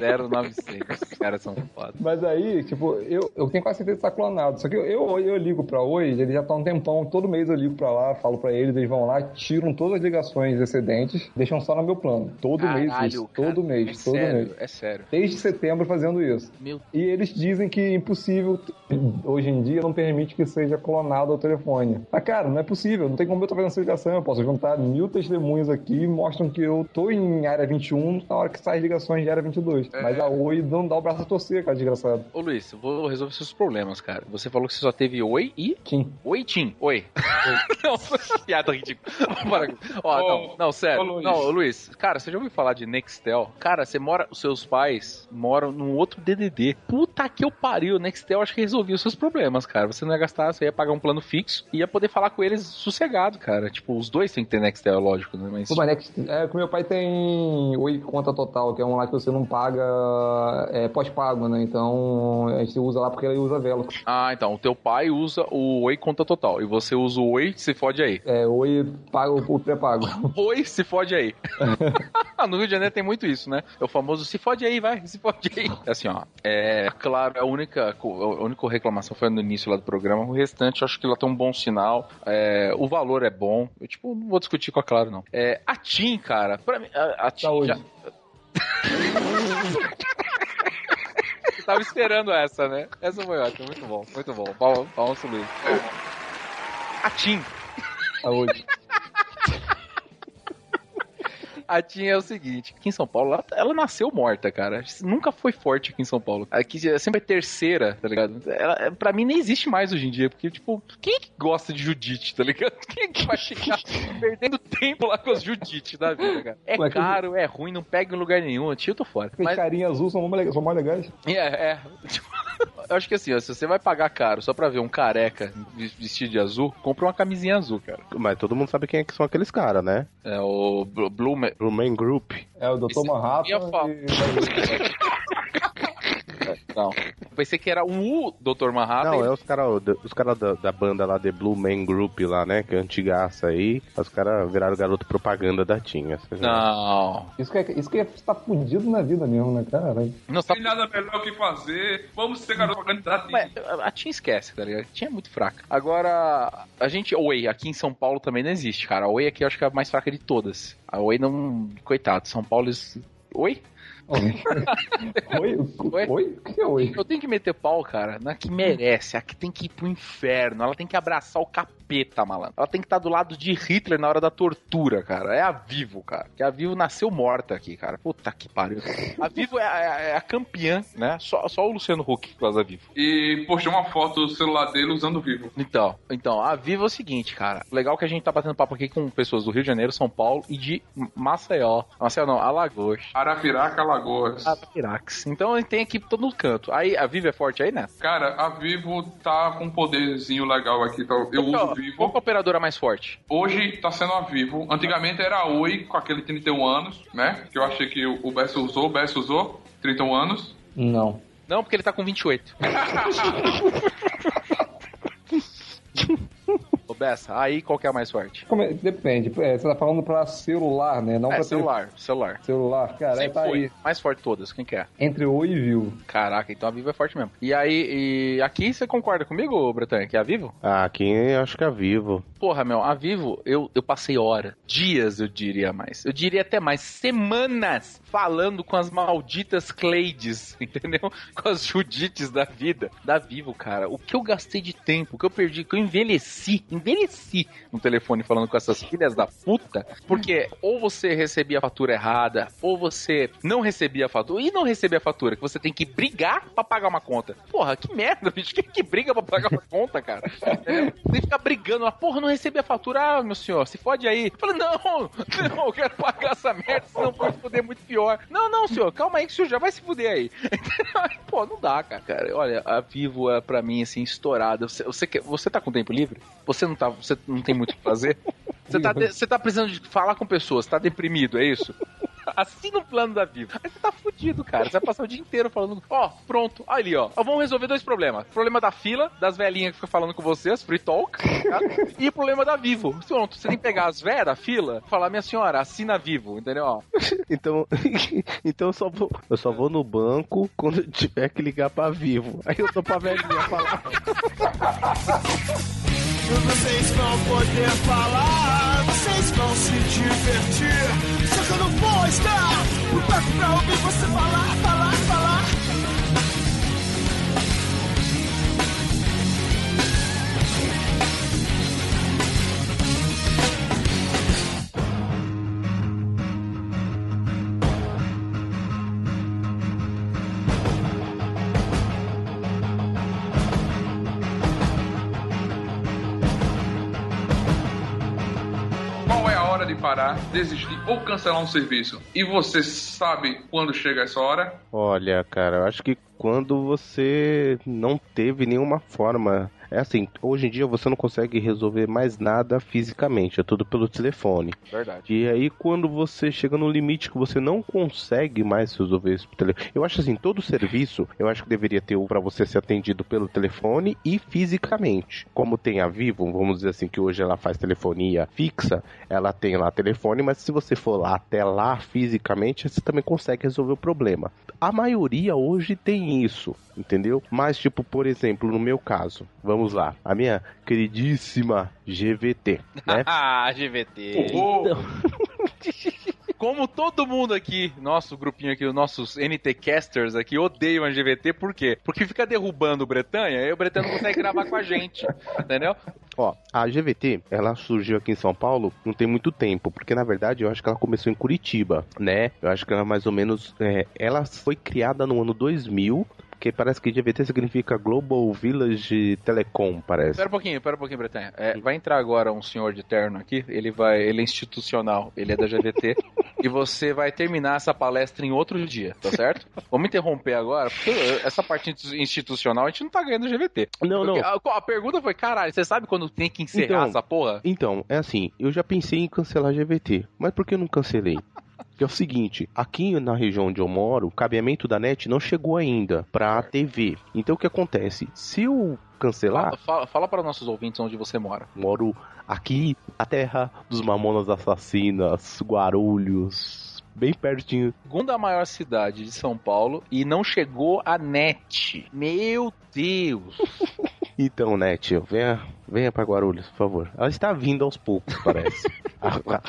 0900. Os caras são foda. Mas aí, tipo, eu, eu tenho quase certeza que tá clonado. Só que eu, eu, eu ligo pra Oi, eles já estão um tempão, todo mês eu ligo pra lá, falo pra eles, eles vão lá, tiram todas as ligações excedentes, deixam só no meu plano. Todo mês isso, cara, todo mês, é todo sério, mês. É sério. Desde setembro fazendo isso. Meu E eles dizem que é impossível, hoje em dia, não permite que seja clonado o telefone. Ah, cara, não é possível, não tem como eu estar fazendo essa ligação. Eu posso juntar mil testemunhos aqui e mostram que eu tô em área 21 na hora que sai as ligações de área 22. Mas a Oi não dá o braço a torcer, cara, desgraçado. Ô Luiz, eu vou resolver seus problemas, cara. Você falou que você só teve oi e. Kim. Oi, Tim. Oi. não, piada ridícula. Ó, Ô, não, não, sério. ô, Luiz. Não, Luiz, cara, você já ouviu falar de Nextel? Cara, você mora. Os seus pais moram num outro DDD. Puta que eu pariu. Nextel acho que resolvia os seus problemas, cara. Você não ia gastar, você ia pagar um plano fixo e ia poder falar com eles sossegado, cara. Tipo, os dois têm que ter Nextel, lógico, né? Mas. Pô, mas Next, é que o meu pai tem Oi Conta Total, que é um lá que você não paga é, pós-pago, né? Então a gente usa lá porque ele usa vela. Ah, então. O teu pai usa o Oi Conta Total. E você usa o Oi, se fode aí. É, Oi paga o, pré-pago. Oi, se fode aí. no Rio de Janeiro tem muito isso, né? É o famoso se fode aí, vai, se fode aí. É assim, ó. É claro, a única, a única reclamação foi no início lá do programa. O restante, eu acho que lá tem um bom sinal. É, o valor é bom. Eu, tipo, não vou discutir com a Claro, não. É, a TIM, cara, pra mim, a, a TIM Saúde. já... Eu Tava esperando essa, né? Essa foi ótima, muito bom, muito bom. Palmas, pro Luiz. A TIM, Saúde. A TIM é o seguinte, aqui em São Paulo, ela, ela nasceu morta, cara. Nunca foi forte aqui em São Paulo. Aqui é sempre é terceira, tá ligado? Ela, pra mim nem existe mais hoje em dia, porque, tipo, quem é que gosta de Judite, tá ligado? Quem é que vai ficar perdendo tempo lá com as Judite da vida, cara? É que- caro, é ruim, não pega em lugar nenhum. Tio, eu tô fora. Mas, carinha azul são mais legais. São mais legais. é, é. Eu acho que assim, ó, se você vai pagar caro só pra ver um careca vestido de azul, compra uma camisinha azul, cara. Mas todo mundo sabe quem é que são aqueles caras, né? É o Blue, Blue Ma- O Main Group. É o Dr. Isso Manhattan. e- Não. Pensei que era o Dr. Manhattan. Não, é os caras os cara da, da banda lá, The Blue Man Group lá, né? Que é antigaça aí. Os caras viraram garoto propaganda da Tinha. Não. Isso que, é, isso que é estar fudido na vida mesmo, né, cara? Não, tá... Tem nada melhor que fazer. Vamos ser garoto candidato. Mas a Tim esquece, tá ligado? A Tim é muito fraca. Agora, a gente, Oi, aqui em São Paulo também não existe, cara. A Oi aqui eu acho que é a mais fraca de todas. A Oi não. Coitado, São Paulo. eles- Oi? Oi? Oi? Oi? O que é oi? Eu tenho que meter pau, cara, na que merece, a que tem que ir pro inferno. Ela tem que abraçar o capeta, malandro. Ela tem que estar do lado de Hitler na hora da tortura, cara. É a Vivo, cara. Que a Vivo nasceu morta aqui, cara. Puta que pariu. A Vivo é a, é a campeã, né? Só, só o Luciano Huck que faz a Vivo. E postou uma foto do celular dele usando o vivo. Então, então, a Vivo é o seguinte, cara. Legal que a gente tá batendo papo aqui com pessoas do Rio de Janeiro, São Paulo e de Maceió. Maceió não, Alagoas. Arapiraca, Alagoas. Arapirax. Então a gente tem aqui todo canto. Aí a Vivo é forte aí, né? Cara, a Vivo tá com um poderzinho legal aqui. tá? Eu uso o Qual que é a Vivo. operadora mais forte? Hoje tá sendo a Vivo. Antigamente era a Oi, com aquele 31 anos, né? Que eu achei que o Bess usou. O Bess usou 31 anos. Não. Não, porque ele tá com 28. Ô, Bessa, aí qual que é a mais forte? Como é- Depende. É, você tá falando pra celular, né? Não É, pra celular, celular. tele- Celular. Cara, é, Sempre tá foi. aí. Mais forte de todas, quem que é? Entre Oi e Vivo. Caraca, então a Vivo é forte mesmo. E aí, e aqui você concorda comigo, Bretanha, que é a Vivo? Ah, aqui eu acho que é vivo. Porra, meu, a Vivo, eu, eu passei hora, dias eu diria mais. Eu diria até mais, semanas falando com as malditas Cleides, entendeu? Com as Judites da vida, da Vivo, cara. O que eu gastei de tempo, o que eu perdi, que eu envelheci, envelheci no telefone falando com essas filhas da puta, porque ou você recebia a fatura errada, ou você não recebia a fatura, e não recebia a fatura, que você tem que brigar pra pagar uma conta. Porra, que merda, bicho, quem que briga pra pagar uma conta, cara? Tem que ficar brigando, ah, porra, não recebi a fatura, ah, meu senhor, se fode aí. Eu falei, não, não, eu quero pagar essa merda, senão pode foder muito pior. Não, não, senhor, calma aí que o senhor já vai se fuder aí. Pô, não dá, cara. cara. Olha, a Vivo é pra mim, assim, estourada. Você, você, você tá com tempo livre? Você não, tá, você não tem muito o que fazer? Você tá, de- você tá precisando de falar com pessoas, tá deprimido, é isso? Assina o plano da Vivo. Aí você tá fudido, cara. Você vai passar o dia inteiro falando, ó, pronto, ali, ó. Vamos resolver dois problemas. Problema da fila, das velhinhas que ficam falando com você, as free talk, tá? e o problema da Vivo. Pronto, você tem que pegar as velhas da fila e falar, minha senhora, assina Vivo, entendeu? Ó, Então, então eu, só vou, eu só vou no banco quando tiver que ligar pra vivo. Aí eu tô pra velhinha falar. Vocês vão poder falar, vocês vão se divertir. Só que eu não vou estar por perto pra ouvir você falar, falar, falar. Desistir ou cancelar um serviço? E você sabe quando chega essa hora? Olha, cara, eu acho que quando você não teve nenhuma forma. É assim, hoje em dia você não consegue resolver mais nada fisicamente, é tudo pelo telefone. verdade. E aí, quando você chega no limite que você não consegue mais resolver isso pelo telefone. Eu acho assim, todo serviço, eu acho que deveria ter um para você ser atendido pelo telefone e fisicamente. Como tem a Vivo, vamos dizer assim, que hoje ela faz telefonia fixa, ela tem lá telefone, mas se você for lá até lá fisicamente, você também consegue resolver o problema. A maioria hoje tem isso, entendeu? Mas, tipo, por exemplo, no meu caso, vamos lá, a minha queridíssima GVT, né? Ah, GVT. Oh, Como todo mundo aqui, nosso grupinho aqui, os nossos NT Casters aqui, odeiam a GVT, por quê? Porque fica derrubando o Bretanha, e o Bretanha não consegue gravar com a gente, entendeu? Ó, a GVT, ela surgiu aqui em São Paulo não tem muito tempo, porque na verdade eu acho que ela começou em Curitiba, né? Eu acho que ela mais ou menos, é, ela foi criada no ano 2000, porque parece que GVT significa Global Village Telecom, parece. Pera um pouquinho, pera um pouquinho, Bretanha. É, vai entrar agora um senhor de terno aqui, ele vai, ele é institucional, ele é da GVT, e você vai terminar essa palestra em outro dia, tá certo? Vamos interromper agora, porque essa parte institucional a gente não tá ganhando GVT. Não, não. A, a pergunta foi, caralho, você sabe quando tem que encerrar Então, essa porra? Então, é assim, eu já pensei em cancelar GVT, mas por que eu não cancelei? Que é o seguinte, aqui na região onde eu moro, o cabeamento da net não chegou ainda pra TV. Então o que acontece? Se eu cancelar, Fala, fala, fala para nossos ouvintes onde você mora. moro aqui, a terra dos mamonas assassinas, Guarulhos, bem pertinho. Segunda maior cidade de São Paulo e não chegou a net. Meu Deus. Então, net, venha, venha pra Guarulhos, por favor. Ela está vindo aos poucos, parece. a, a,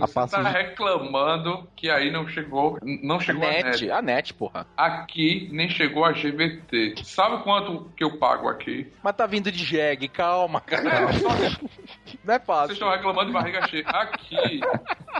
a você tá de- reclamando que aí não chegou, não A chegou a net, net. a net, porra. Aqui nem chegou a GVT. Sabe quanto que eu pago aqui? Mas tá vindo de jegue, calma, cara. Não é Vocês fácil. estão reclamando de barriga cheia. Aqui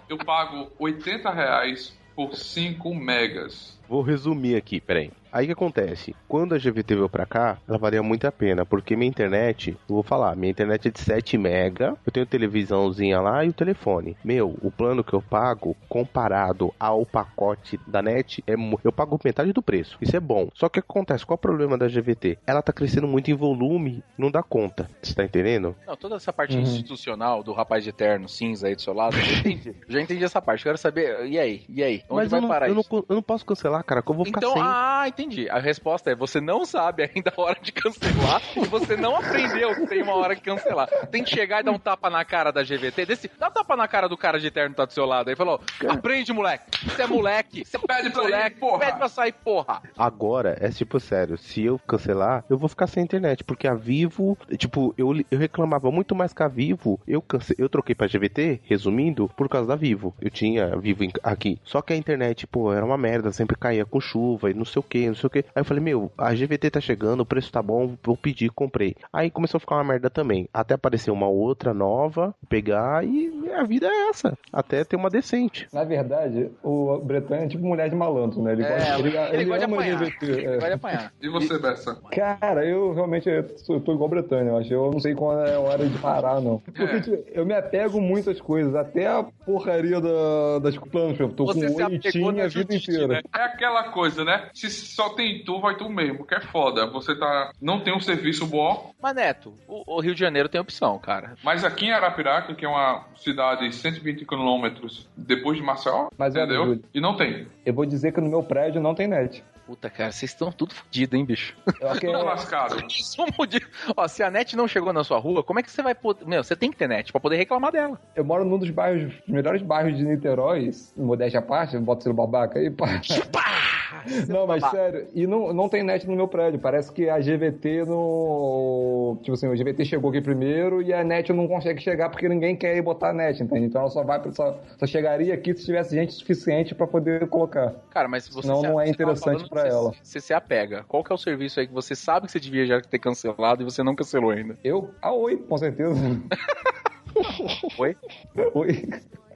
eu pago 80 reais por 5 megas. Vou resumir aqui, peraí. Aí o que acontece? Quando a GVT veio pra cá, ela valia muito a pena, porque minha internet, eu vou falar, minha internet é de 7 mega, eu tenho televisãozinha lá e o telefone. Meu, o plano que eu pago, comparado ao pacote da net, é eu pago metade do preço. Isso é bom. Só que o que acontece? Qual é o problema da GVT? Ela tá crescendo muito em volume, não dá conta. Você tá entendendo? Não, toda essa parte Uhum. institucional do rapaz de terno cinza aí do seu lado, eu já entendi. Já entendi essa parte. Quero saber, e aí? E aí? Onde Mas vai eu não, parar eu, não, isso? co- eu não posso cancelar, cara, que eu vou ficar Então, sem. ah, entendi. A resposta é: você não sabe ainda a hora de cancelar e você não aprendeu que tem uma hora que cancelar. Tem que chegar e dar um tapa na cara da GVT. Desse, dá um tapa na cara do cara de terno que tá do seu lado. Aí falou: aprende, moleque. Você é moleque. Você Pede pra moleque. ir, porra. Pede pra sair, porra. Agora, é tipo sério, se eu cancelar, eu vou ficar sem internet, porque a Vivo, tipo, eu, eu reclamava muito mais que a Vivo, eu, cance... eu troquei pra GVT, resumindo, por causa da Vivo. Eu tinha Vivo aqui. Só que a internet, pô, era uma merda, sempre caía com chuva e não sei o que, não sei o que. Aí eu falei, meu, a GVT tá chegando, o preço tá bom, vou pedir, comprei. Aí começou a ficar uma merda também. Até aparecer uma outra nova, pegar e a vida é essa. Até ter uma decente. Na verdade, o Bretanha é tipo mulher de malandro, né? Ele É, gosta, ele, ele ele gosta de apanhar. GVT. é. Apanhar. E você, Bessa? Cara, eu realmente sou- eu tô igual a Bretanha, eu acho. Eu não sei quando é a hora de parar, não. Porque É. tipo, eu me apego muito às coisas, até a porcaria da, das plantas. Eu tô Você com na a vida inteira. né? É aquela coisa, né? Se só tem tu, vai tu mesmo, que é foda. Você tá. Não tem um serviço bom, Mas, Neto, o, o Rio de Janeiro tem opção, cara. mas aqui em Arapiraca, que é uma cidade 120 quilômetros depois de Maceió, Mas olha, entendeu? Júlio. E não tem. Eu vou dizer que no meu prédio não tem net. Puta, cara, vocês estão tudo fodidos, hein, bicho? Eu acho que Tudo é- lascado. De- Ó, se a net não chegou na sua rua, como é que você vai poder. Meu, você tem que ter net pra poder reclamar dela. eu moro num dos bairros, melhores bairros de Niterói, modéstia à parte, bota ser babaca aí, pá. Não, mas sério, e não, não tem net no meu prédio. Parece que a GVT no. Tipo assim, o GVT chegou aqui primeiro e a net não consegue chegar porque ninguém quer ir botar a net, entende? Então ela só vai só, só chegaria aqui se tivesse gente suficiente pra poder colocar. Cara, mas se você. Senão se- não é interessante você- ela. Você se apega. Qual que é o serviço aí que você sabe que você devia já ter cancelado e você não cancelou ainda? Eu? Ah, oi, com certeza. Oi? Oi.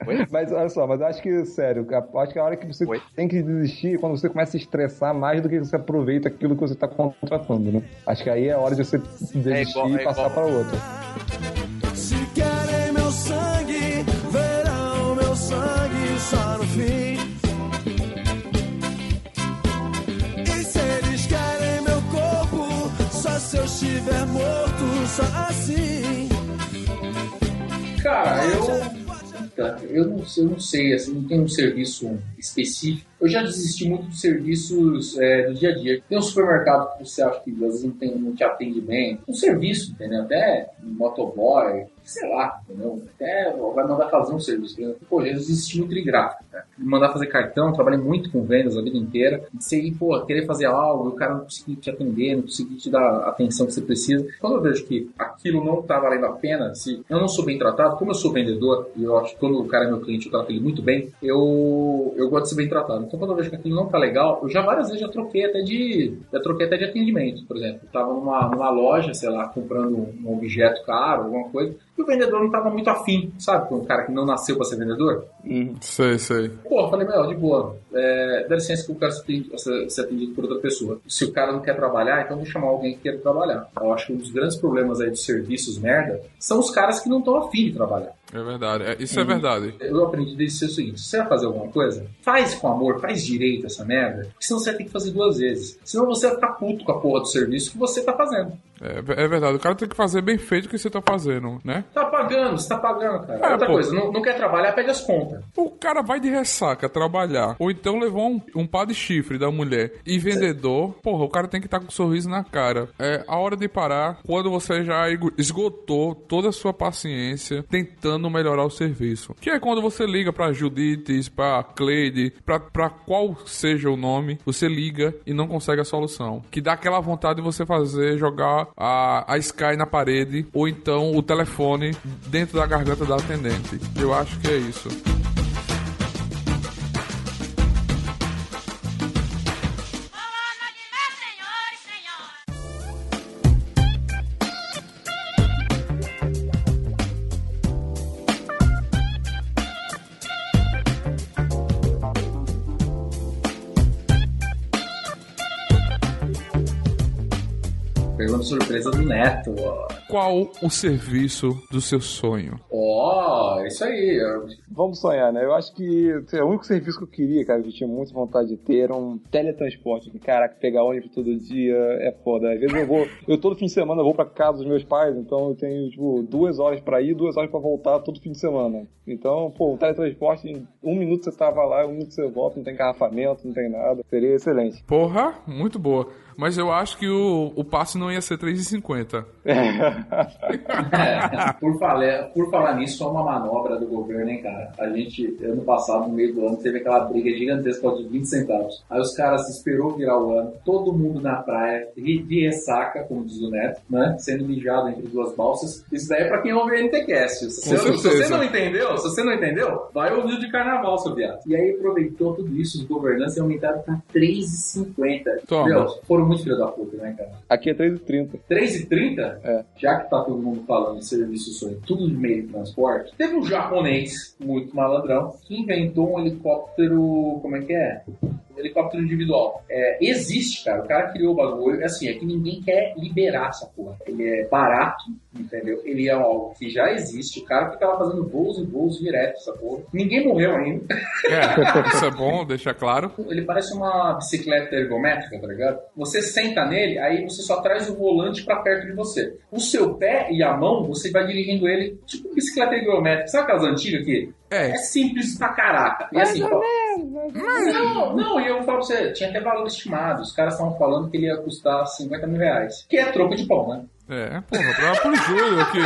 Oi? Mas olha só, mas eu acho que, sério, acho que a hora que você Oi? tem que desistir é quando você começa a estressar mais do que você aproveita aquilo que você tá contratando, né? Acho que aí é a hora de você desistir igual- é e passar igual- pra outra. Se querem meu sangue, verão meu sangue só no fim. E se eles querem meu corpo, só se eu estiver morto, só assim. Cara, eu. Eu não, eu não sei, assim, não tem um serviço específico. Eu já desisti muito dos serviços é, do dia a dia. Tem um supermercado que você acha que às vezes não, tem, não te atende bem. Um serviço, entendeu? Até um motoboy, sei lá, entendeu? Até vai mandar fazer um serviço. Por exemplo. Pô, já desisti muito de gráfico, cara. Me mandar fazer cartão, trabalhei muito com vendas a vida inteira. E você ir, pô, querer fazer algo, o cara não conseguir te atender, não conseguir te dar a atenção que você precisa. Quando eu vejo que aquilo não tá valendo a pena, se eu não sou bem tratado, como eu sou vendedor, e eu acho que quando o cara é meu cliente, eu trato ele muito bem, eu, eu gosto de ser bem tratado. Então quando eu vejo que aquilo não tá legal, eu já várias vezes já troquei até de. Já troquei até de atendimento, por exemplo. Eu tava numa, numa loja, sei lá, comprando um objeto caro, alguma coisa, e o vendedor não tava muito afim, sabe? Com um cara que não nasceu pra ser vendedor. Sei, sei. Pô, eu falei, meu, de boa. É, dá licença que eu quero ser atendido, por outra pessoa. Se o cara não quer trabalhar, então vou chamar alguém que queira trabalhar. Eu acho que um dos grandes problemas aí dos serviços merda são os caras que não estão afim de trabalhar. É verdade. É, isso é verdade. Eu aprendi desde o seguinte: se você vai fazer alguma coisa, faz com amor, faz direito essa merda, porque senão você vai ter que fazer duas vezes. Senão você vai ficar puto com a porra do serviço que você tá fazendo. É, é verdade. O cara tem que fazer bem feito o que você tá fazendo, né? Tá pagando, você tá pagando, cara. É, Outra pô. coisa, não, não quer trabalhar, pede as contas. O cara vai de ressaca trabalhar, ou então levou um, um pá de chifre da mulher e vendedor, porra, o cara tem que estar com um sorriso na cara. É a hora de parar quando você já esgotou toda a sua paciência tentando melhorar o serviço. Que é quando você liga pra Judites, pra Cleide, pra qual seja o nome, você liga e não consegue a solução. Que dá aquela vontade de você fazer, jogar a, a Sky na parede, ou então o telefone dentro da garganta da atendente. Eu acho que é isso. Neto. ó. Qual o serviço do seu sonho? Ó, isso aí. eu- Vamos sonhar, né? Eu acho que sei lá, o único serviço que eu queria, cara, que eu tinha muita vontade de ter era um teletransporte. Que, Caraca, pegar ônibus todo dia é foda. Às vezes eu vou, eu todo fim de semana eu vou pra casa dos meus pais, então eu tenho, tipo, duas horas pra ir, duas horas pra voltar todo fim de semana. Então, pô, um teletransporte, em um minuto você tava lá, um minuto você volta, não tem engarrafamento, não tem nada. Seria excelente. Porra, muito boa. Mas eu acho que o, o passe não ia ser 3,50. É, por, falar, por falar nisso, só uma manobra do governo, hein, cara? A gente, ano passado, no meio do ano, teve aquela briga gigantesca de 20 centavos. Aí os caras esperou virar o ano, todo mundo na praia, ri- de ressaca, como diz o Neto, né? Sendo mijado entre duas balsas. Isso daí é pra quem ouve NTCast. Se, se você não entendeu, se você não entendeu, vai ouvir de carnaval, seu viado. E aí aproveitou tudo isso, os governantes e aumentaram pra 3,50. Toma. Foram muito filho da puta, né, cara? Aqui é 3,30. 3,30? É. Já que tá todo mundo falando de serviço sonho, tudo de meio de transporte, teve um japonês, muito malandrão, que inventou um helicóptero. Como é que é? Helicóptero individual. É, existe, cara. O cara criou o bagulho. Assim, é que ninguém quer liberar essa porra. Ele é barato, entendeu? Ele é algo que já existe. O cara fica lá fazendo voos e voos direto, essa porra. Ninguém morreu ainda. É, isso é bom, deixa claro. Ele parece uma bicicleta ergométrica, tá ligado? Você senta nele, aí você só traz o volante pra perto de você. O seu pé e a mão, você vai dirigindo ele tipo bicicleta ergométrica. Sabe aquelas antigas aqui? É, É simples pra caraca. E assim, ó, não, não, e eu vou falar pra você, tinha até valor estimado. Os caras estavam falando que ele ia custar 50 mil reais. Que é troco de pão, né? é, porra, pra por Júlio aqui.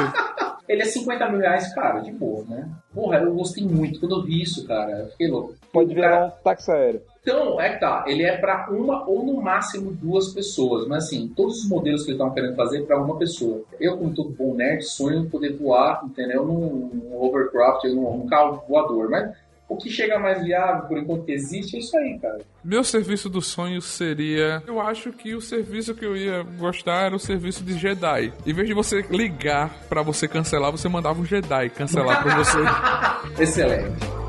Ele é 50 mil reais, cara, de boa, né? Porra, eu gostei muito. Quando eu vi isso, cara, eu fiquei louco. Pode virar um táxi aéreo. Então, é que tá. Ele é pra uma ou no máximo duas pessoas. Mas assim, todos os modelos que eles estavam querendo fazer é pra uma pessoa. Eu, como todo bom nerd, sonho em poder voar, entendeu? Num, num hovercraft, num, num carro voador. Mas o que chega mais viável, por enquanto que existe, é isso aí, cara. Meu serviço do sonho seria. Eu acho que o serviço que eu ia gostar era o serviço de Jedi. Em vez de você ligar pra você cancelar, você mandava um Jedi cancelar pra você. Excelente.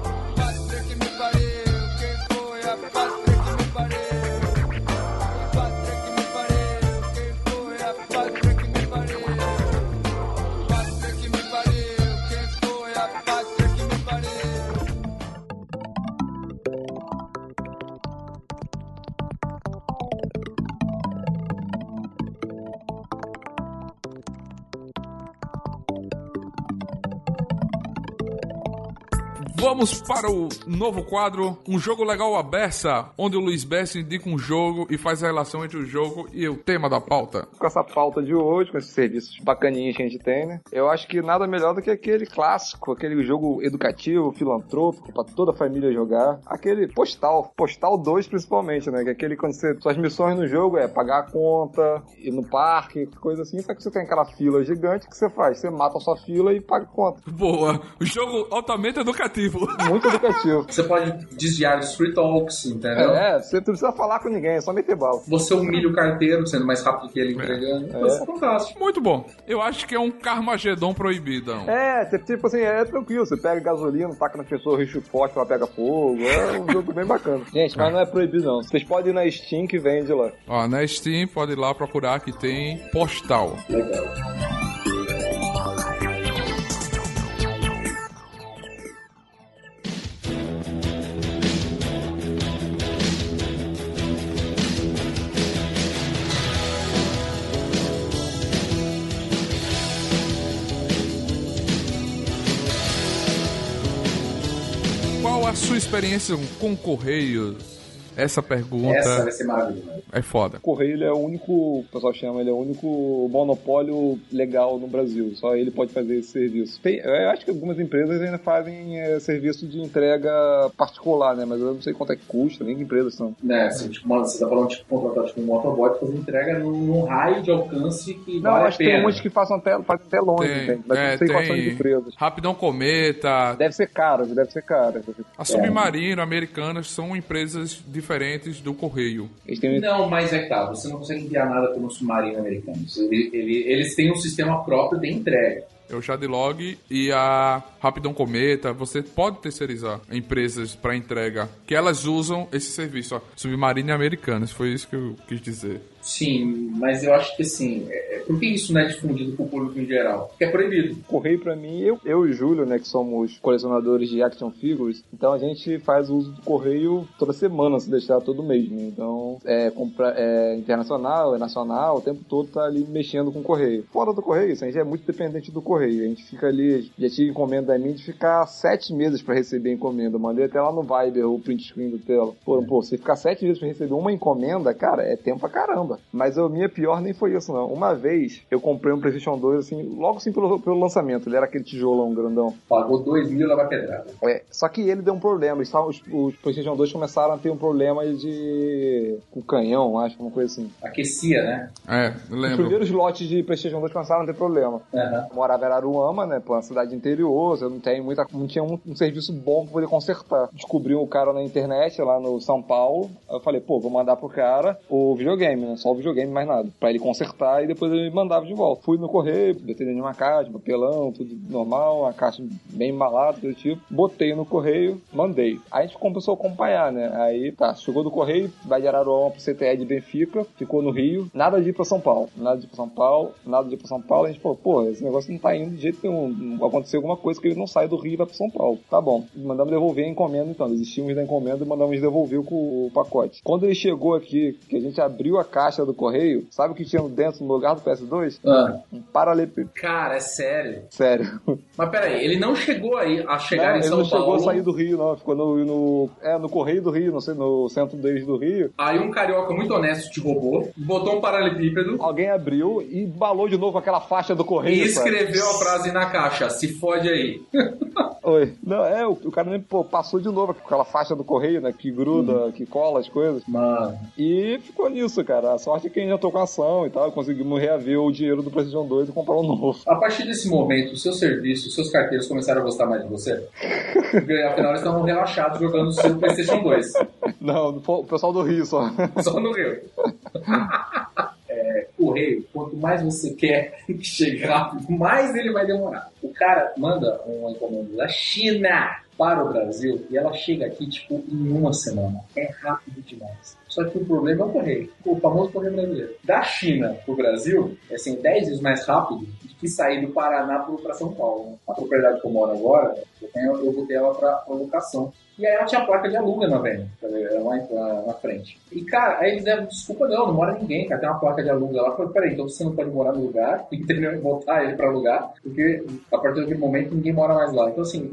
Vamos para o novo quadro, um jogo legal à beça, onde o Luiz Bessa indica um jogo e faz a relação entre o jogo e o tema da pauta. com essa pauta de hoje, com esses serviços bacaninhos que a gente tem, né? Eu acho que nada melhor do que aquele clássico, aquele jogo educativo, filantrópico, pra toda a família jogar. Aquele postal, postal 2 principalmente, né? Que é aquele quando você. Suas missões no jogo é pagar a conta, ir no parque, coisa assim, só que você tem aquela fila gigante que você faz. Você mata a sua fila e paga a conta. Boa, o jogo altamente educativo. Muito educativo. Você pode desviar dos free talks, entendeu? É, você não precisa falar com ninguém, é só meter bala. Você humilha o carteiro, sendo mais rápido que ele entregando. É. Isso é fantástico. Muito bom. Eu acho que é um Carmagedon proibidão. É, você, tipo assim, é tranquilo. Você pega gasolina, taca na pessoa, richo forte, ela pega fogo. É um jogo bem bacana. Gente, mas não é proibido não. Vocês podem ir na Steam que vende lá. Ó, na Steam, pode ir lá procurar que tem postal. Legal. Sua experiência com Correios? Essa pergunta Essa vai ser maravilhosa. é foda. O Correio ele é o único, o pessoal chama, ele é o único monopólio legal no Brasil. Só ele pode fazer esse serviço. Tem, eu acho que algumas empresas ainda fazem é, serviço de entrega particular, né? Mas eu não sei quanto é que custa, nem que empresas são. Né, assim, tipo, mano, você tá falando de contratar tipo, um motoboy fazer entrega num, num raio de alcance que Não, vale a acho que tem uns que fazem até, fazem até longe, Tem, entende? Mas é, não sei quais são as tem empresas. Rapidão Cometa, Deve ser caro, deve ser caro. a Submarino, Americanas são empresas diferentes do Correio. Eles têm Não, mas é que tá, você não consegue enviar nada pelo submarino americano. Ele- ele- eles têm um sistema próprio de entrega. É o Jadlog e a Rapidão Cometa. Você pode terceirizar empresas para entrega que elas usam esse serviço. Ó, Submarino Americanas, foi isso que eu quis dizer. Sim, mas eu acho que assim, é- por que isso não é difundido pro público em geral? Porque é proibido. Correio pra mim, eu, eu e o Júlio, né, que somos colecionadores de action figures, então a gente faz uso do correio toda semana, se deixar todo mês, né? Então, é, compra, é internacional, é nacional, o tempo todo tá ali mexendo com o correio. Fora do correio, isso, a gente é muito dependente do correio. A gente fica ali, já tive encomenda da mim de ficar sete meses pra receber encomenda. Eu mandei até lá no Viber o print screen do tela. Pô, pô, você ficar sete meses pra receber uma encomenda, cara, é tempo pra caramba. Mas a minha pior nem foi isso, não. Uma vez eu comprei um PlayStation 2, assim, logo assim pelo, pelo lançamento. Ele era aquele tijolão grandão. Pagou 2 mil leva pedrada. É, só que ele deu um problema. Os, os PlayStation 2 começaram a ter um problema de. com canhão, acho, uma coisa assim. Aquecia, né? É, Os lembro. primeiros lotes de PlayStation 2 começaram a ter problema. Eu morava em Araruama, né? Pô, uma cidade interior, eu não tenho muita. não tinha um, um serviço bom pra poder consertar. Descobri um cara na internet, lá no São Paulo. Aí eu falei, pô, vou mandar pro cara o videogame, né? Só o videogame, mais nada. Pra ele consertar e depois ele mandava de volta. Fui no correio, botei dentro de uma caixa, papelão, tudo normal, uma caixa bem embalada, do tipo. Botei no correio, mandei. Aí a gente começou a acompanhar, né? Aí tá, chegou do correio, vai de Araruama pro CTE de Benfica, ficou no Rio, nada de ir pra São Paulo. Nada de ir pra São Paulo, nada de ir pra São Paulo. A gente falou, pô, esse negócio não tá indo de jeito nenhum. Aconteceu alguma coisa que ele não sai do Rio e vai pra São Paulo. Tá bom. Mandamos devolver a encomenda então. Desistimos da encomenda e mandamos devolver com o pacote. Quando ele chegou aqui, que a gente abriu a caixa do correio, sabe o que tinha dentro no lugar do PS2? Ah, Um paralelepípedo. cara, é sério. Sério. Mas peraí, ele não chegou aí a chegar Não, em ele São não chegou Paulo. a sair do Rio, não. Ficou no, no, é, no Correio do Rio, não sei, no centro deles do Rio. Aí um carioca muito honesto te roubou, botou um paralelepípedo Alguém abriu e embalou de novo aquela faixa do e correio. sabe? escreveu a frase na caixa: se fode aí. Oi. Não, é, o, o cara nem pô, passou de novo aquela faixa do correio, né? Que gruda, que cola as coisas. Mano. E ficou nisso, cara. A sorte é que a gente com ação e tal. Conseguimos reaver o dinheiro do PlayStation 2 e comprar um novo. A partir desse momento, o seu serviço, os seus carteiros começaram a gostar mais de você? Porque afinal eles estavam relaxados jogando o seu PlayStation 2. Não, o pessoal do Rio só. Só no Rio. É, correio, quanto mais você quer que chegue rápido, mais ele vai demorar. O cara manda uma encomenda da China para o Brasil e ela chega aqui, tipo, em uma semana. É rápido demais. Só que o problema é o correio, o famoso correio brasileiro. Da China para o Brasil, é assim, 10 vezes mais rápido do que sair do Paraná para São Paulo. né? A propriedade que eu moro agora, eu, tenho, eu botei ela para locação. E aí ela tinha placa de aluga na venda, lá, na frente. E, cara, aí eles deram desculpa, não, não mora ninguém, cara, tem uma placa de aluga lá. Falei, peraí, então você não pode morar no lugar, tem que voltar ele pra alugar, porque a partir daquele momento ninguém mora mais lá. Então, assim,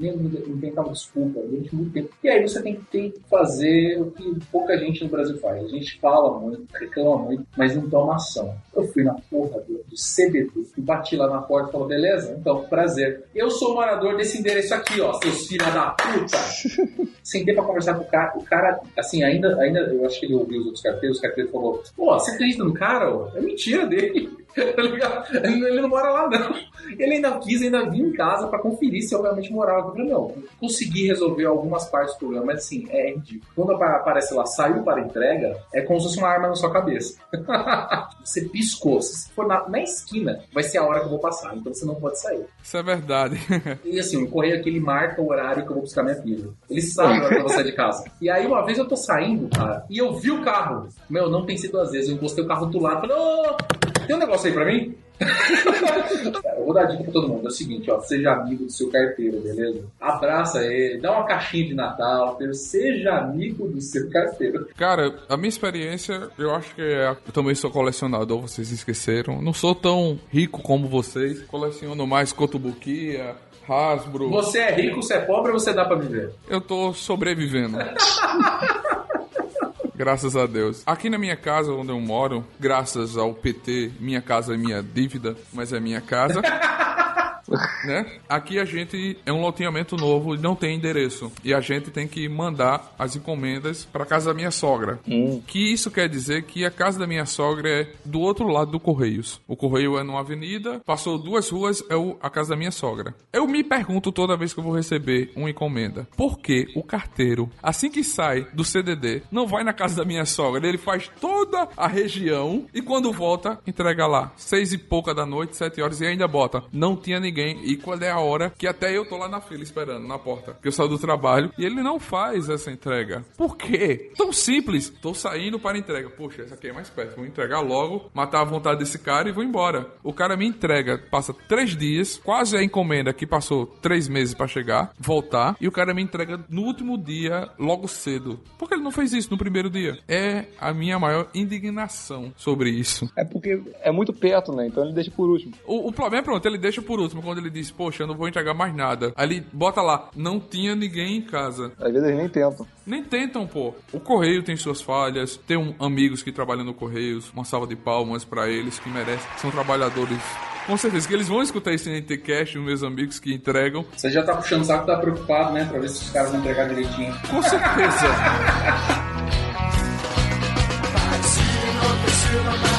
tem tal desculpa durante muito tempo. E aí você tem que ter que fazer o que pouca gente no Brasil faz. A gente fala muito, reclama muito, mas não toma ação. Eu fui na porra do, do CBD bati lá na porta e falou, beleza? Então, prazer. Eu sou o morador desse endereço aqui, ó, seus filhos da puta. Sentei pra conversar com o cara. O cara, assim, ainda, ainda eu acho que ele ouviu os outros carteiros. O carteiro falou: Pô, você acredita no cara? ó? É mentira dele. Tá ele não mora lá, não. Ele ainda quis ainda vir em casa pra conferir se eu realmente morava. Eu falei: Não, consegui resolver algumas partes do problema, mas assim, é ridículo. Quando apa- aparece lá, saiu para entrega, é como se fosse uma arma na sua cabeça. você piscou. Se for na, na esquina, vai ser a hora que eu vou passar. Então você não pode sair. Isso é verdade. E assim, o correio aqui ele marca o horário que eu vou buscar minha filha. Ele sabe a hora que eu vou sair de casa. E aí, uma vez eu tô saindo, cara, e eu vi o carro. Meu, não pensei duas vezes. Eu encostei o carro do lado. Falei, ô, tem um negócio aí pra mim? Eu vou dar dica pra todo mundo. É o seguinte, ó, seja amigo do seu carteiro, beleza? Abraça ele, dá uma caixinha de Natal, seja amigo do seu carteiro. Cara, a minha experiência, eu acho que é. Eu também sou colecionador, vocês esqueceram. Não sou tão rico como vocês. Coleciono mais Cotobuquia, Hasbro. Você é rico, você é pobre ou você dá pra viver? Eu tô sobrevivendo. Graças a Deus. Aqui na minha casa, onde eu moro, graças ao PT, minha casa é minha dívida, mas é minha casa. né? Aqui a gente é um loteamento novo e não tem endereço. E a gente tem que mandar as encomendas para casa da minha sogra. Que isso quer dizer que a casa da minha sogra é do outro lado do Correios. O Correio é numa avenida, passou duas ruas, é o- a casa da minha sogra. Eu me pergunto toda vez que eu vou receber uma encomenda, por que o carteiro, assim que sai do CDD, não vai na casa da minha sogra? Ele faz toda a região e quando volta, entrega lá. Seis e pouca da noite, sete horas, e ainda bota. Não tinha ninguém alguém e qual é a hora que até eu tô lá na fila esperando, na porta. Que eu saio do trabalho e ele não faz essa entrega. Por quê? Tão simples. Tô saindo para entrega. Poxa, essa aqui é mais perto. Vou entregar logo, matar a vontade desse cara e vou embora. O cara me entrega, passa três dias, quase a encomenda que passou três meses para chegar, voltar, e o cara me entrega no último dia, logo cedo. Por que ele não fez isso no primeiro dia? É a minha maior indignação sobre isso. É porque é muito perto, né? Então ele deixa por último. O, o problema é pronto, ele deixa por último, quando ele diz, poxa, eu não vou entregar mais nada. Aí ele bota lá, não tinha ninguém em casa. Às vezes eles nem tentam. Nem tentam, pô. O Correio tem suas falhas, tem um, amigos que trabalham no Correios, uma salva de palmas pra eles que merecem, são trabalhadores. Com certeza que eles vão escutar esse NTCast, os meus amigos que entregam. Você já tá puxando o saco, tá preocupado, né? Pra ver se os caras vão entregar direitinho. Com certeza.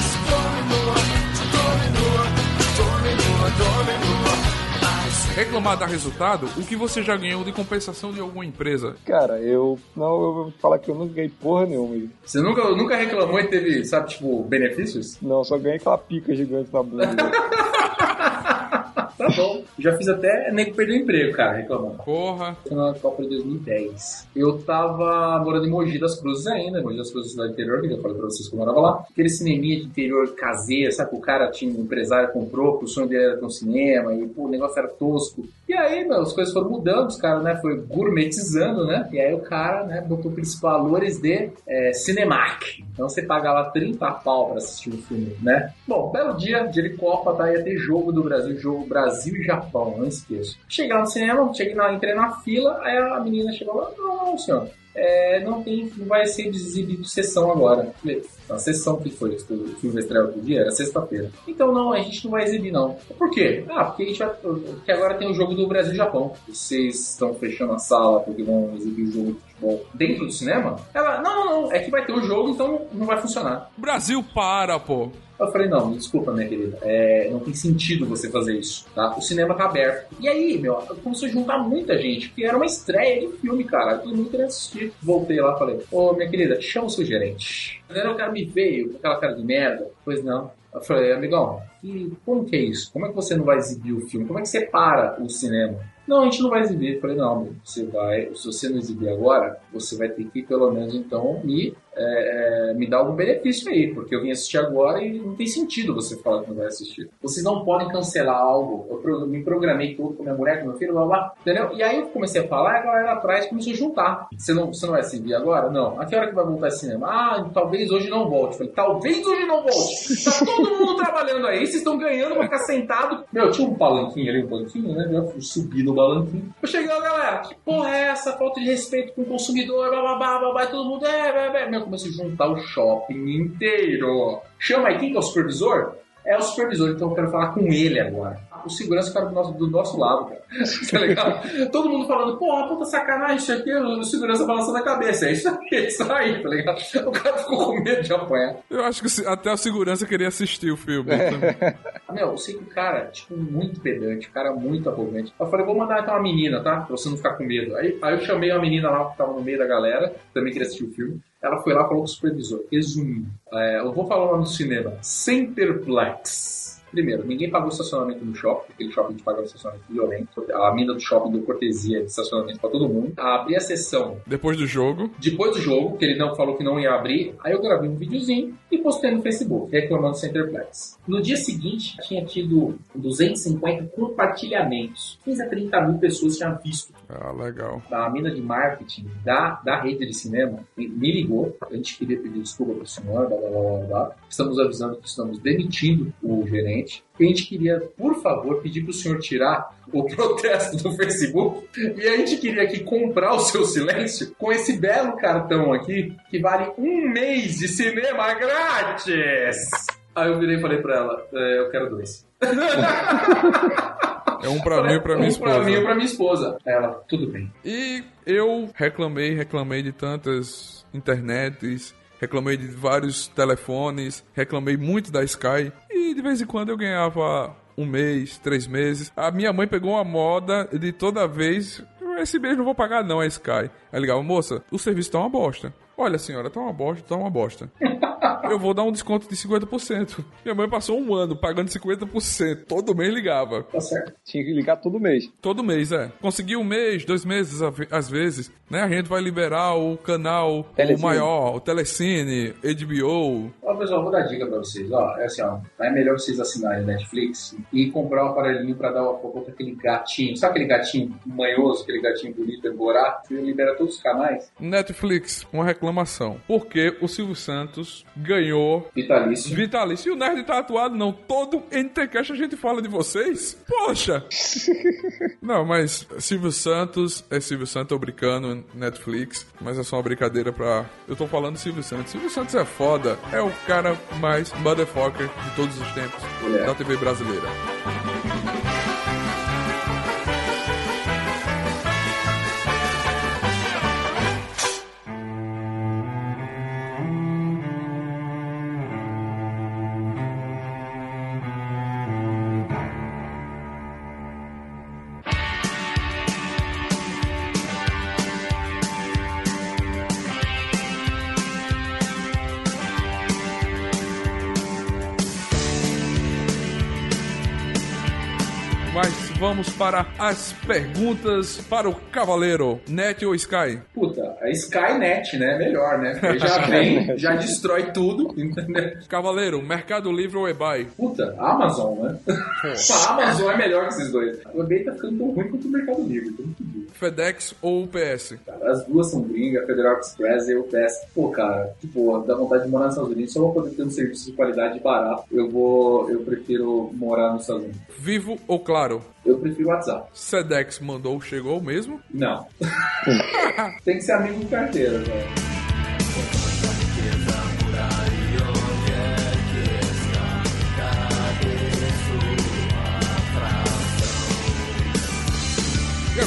Reclamar dar resultado, o que você já ganhou de compensação de alguma empresa? Cara, eu. Não, eu vou falar que eu nunca ganhei porra nenhuma. Você nunca, nunca reclamou e teve, sabe, tipo, benefícios? Não, só ganhei aquela pica gigante na bunda. Tá bom. Já fiz até nego perder o emprego, cara, reclamando. Porra. Foi na Copa de 2010. Eu tava morando em Mogi das Cruzes ainda, Mogi das Cruzes cidade interior, que eu já falei pra vocês que eu morava lá. Aquele cineminha de interior caseiro, sabe? O cara tinha um empresário, comprou, que o sonho dele era ter um cinema, e pô, o negócio era tosco. E aí, meu, as coisas foram mudando, os caras, né, foi gourmetizando, né? E aí o cara, né, botou aqueles valores de é, Cinemark. Então você pagava 30 pau pra assistir um filme, né? Bom, belo dia, dia de Copa, tá? Ia ter jogo do Brasil, jogo Brasil e Japão, não esqueço. Chegar no cinema, cheguei na, entrei na fila, aí a menina chegou lá, não, não, senhor. É, não tem, não vai ser exibido sessão agora. A sessão que foi, o filme estrear outro dia, era sexta-feira. Então não, a gente não vai exibir não. Por quê? Ah, porque a gente vai, porque agora tem o jogo do Brasil e Japão. Vocês estão fechando a sala porque vão exibir o jogo dentro do cinema? Ela, não, não, não, é que vai ter o jogo, então não vai funcionar. Brasil para, pô. Eu falei, não, desculpa, minha querida, é, não tem sentido você fazer isso, tá? O cinema tá aberto. E aí, meu, começou a juntar muita gente, porque era uma estreia de filme, cara. Todo mundo queria assistir. Voltei lá e falei, ô, minha querida, chama o seu gerente. Aí o cara me veio com aquela cara de merda. Pois não. Eu falei, amigão, e como que é isso? Como é que você não vai exibir o filme? Como é que você para o cinema? Não, a gente não vai exibir. Eu falei, não, você vai, se você não exibir agora, você vai ter que pelo menos então me, é, é, me dar algum benefício aí, porque eu vim assistir agora e não tem sentido você falar que não vai assistir. Vocês não podem cancelar algo. Eu me programei todo com minha mulher, com meu filho, blá blá, entendeu? E aí eu comecei a falar a galera atrás começou a juntar. Você não, você não vai exibir agora? Não. A que hora que vai voltar esse cinema? Ah, talvez hoje não volte. Falei, talvez hoje não volte. Tá todo mundo trabalhando aí, vocês estão ganhando pra ficar sentado. Meu, tinha um palanquinho ali, um banquinho, né? Eu subi no balanquinho. Eu cheguei lá, galera, que porra é essa? Falta de respeito com o consumidor, blá blá blá blá, blá todo mundo, é, é, é. Meu, comecei a juntar o shopping inteiro. Chama aí, quem que é o supervisor? É o supervisor, então eu quero falar com ele agora. O segurança cara do nosso, do nosso lado, cara. Tá ligado? Todo mundo falando, porra, puta sacanagem, isso aqui, o segurança balançando a cabeça. É isso aí, é isso aí, tá ligado? O cara ficou com medo de apanhar. Eu acho que até a segurança queria assistir o filme. Meu, eu sei que o cara, tipo, muito pedante, o cara muito arrogante. Eu falei, vou mandar então uma menina, tá? Pra você não ficar com medo. Aí, aí eu chamei uma menina lá que tava no meio da galera, também queria assistir o filme. Ela foi lá e falou com o supervisor. Resumindo, é, eu vou falar o nome do cinema: Centerplex. Primeiro, ninguém pagou estacionamento no shopping, aquele shopping gente pagava estacionamento violento. A mina do shopping deu cortesia de estacionamento pra todo mundo. Abri a sessão Depois do jogo, depois do jogo, que ele não falou que não ia abrir, aí eu gravei um videozinho e postei no Facebook, reclamando do Centerplex. No dia seguinte, tinha tido 250 compartilhamentos. 15 a 30 mil pessoas tinham visto. ah, legal. A mina de marketing da, da rede de cinema me ligou. A gente queria pedir desculpa pro senhor, blá blá blá blá. blá. Estamos avisando que estamos demitindo o gerente. E a gente queria, por favor, pedir pro senhor tirar o protesto do Facebook. E a gente queria aqui comprar o seu silêncio com esse belo cartão aqui, que vale um mês de cinema grátis. Aí eu virei e falei pra ela, "É, eu quero dois. É um pra mim e pra minha um pra esposa. mim e pra minha esposa. Ela, tudo bem. E eu reclamei, reclamei de tantas internets, reclamei de vários telefones, reclamei muito da Sky. De vez em quando eu ganhava um mês, três meses. A minha mãe pegou uma moda de toda vez. Esse mês não vou pagar não a Sky. Aí ligava, moça, o serviço tá uma bosta. Olha, senhora, tá uma bosta, tá uma bosta. Eu vou dar um desconto de 50%. Minha mãe passou um ano pagando 50%. Todo mês ligava. Tá certo. Tinha que ligar todo mês. Todo mês, é. Conseguiu um mês, dois meses, às vezes, né? A gente vai liberar o canal, Telecine. o maior, o Telecine, HBO. Ó, pessoal, vou dar dica pra vocês. Ó, é assim, ó. É melhor vocês assinarem Netflix e comprar um aparelhinho pra dar uma foto pra aquele gatinho. Sabe aquele gatinho manhoso, aquele gatinho bonito, emborá? Você libera todos os canais. Netflix, uma reclamação. Porque o Silvio Santos ganhou Vitalício. vitalício. E o Nerd tá atuado, não. Todo NTCast a gente fala de vocês. Poxa! não, mas Silvio Santos é Silvio Santos, tô brincando, Netflix. Mas é só uma brincadeira pra. Eu tô falando Silvio Santos. Silvio Santos é foda. É o cara mais motherfucker de todos os tempos É. da TV brasileira. Para as perguntas para o Cavaleiro. Net ou Sky? Puta, a Skynet, né? Melhor, né? Porque já vem, já destrói tudo, entendeu? Cavaleiro, Mercado Livre ou eBay? Puta, Amazon, né? a Amazon é melhor que esses dois. O eBay tá ficando tão ruim quanto o Mercado Livre, tô muito duro. FedEx ou UPS? Cara, As duas são gringas, Federal Express e UPS. Pô, cara, tipo, dá vontade de morar nos Estados Unidos só pra poder ter um serviço de qualidade barato. Eu vou, eu prefiro morar nos Estados Unidos. Vivo ou Claro? Eu prefiro WhatsApp. Sedex mandou, chegou mesmo? Não. Tem que ser amigo de carteira, velho.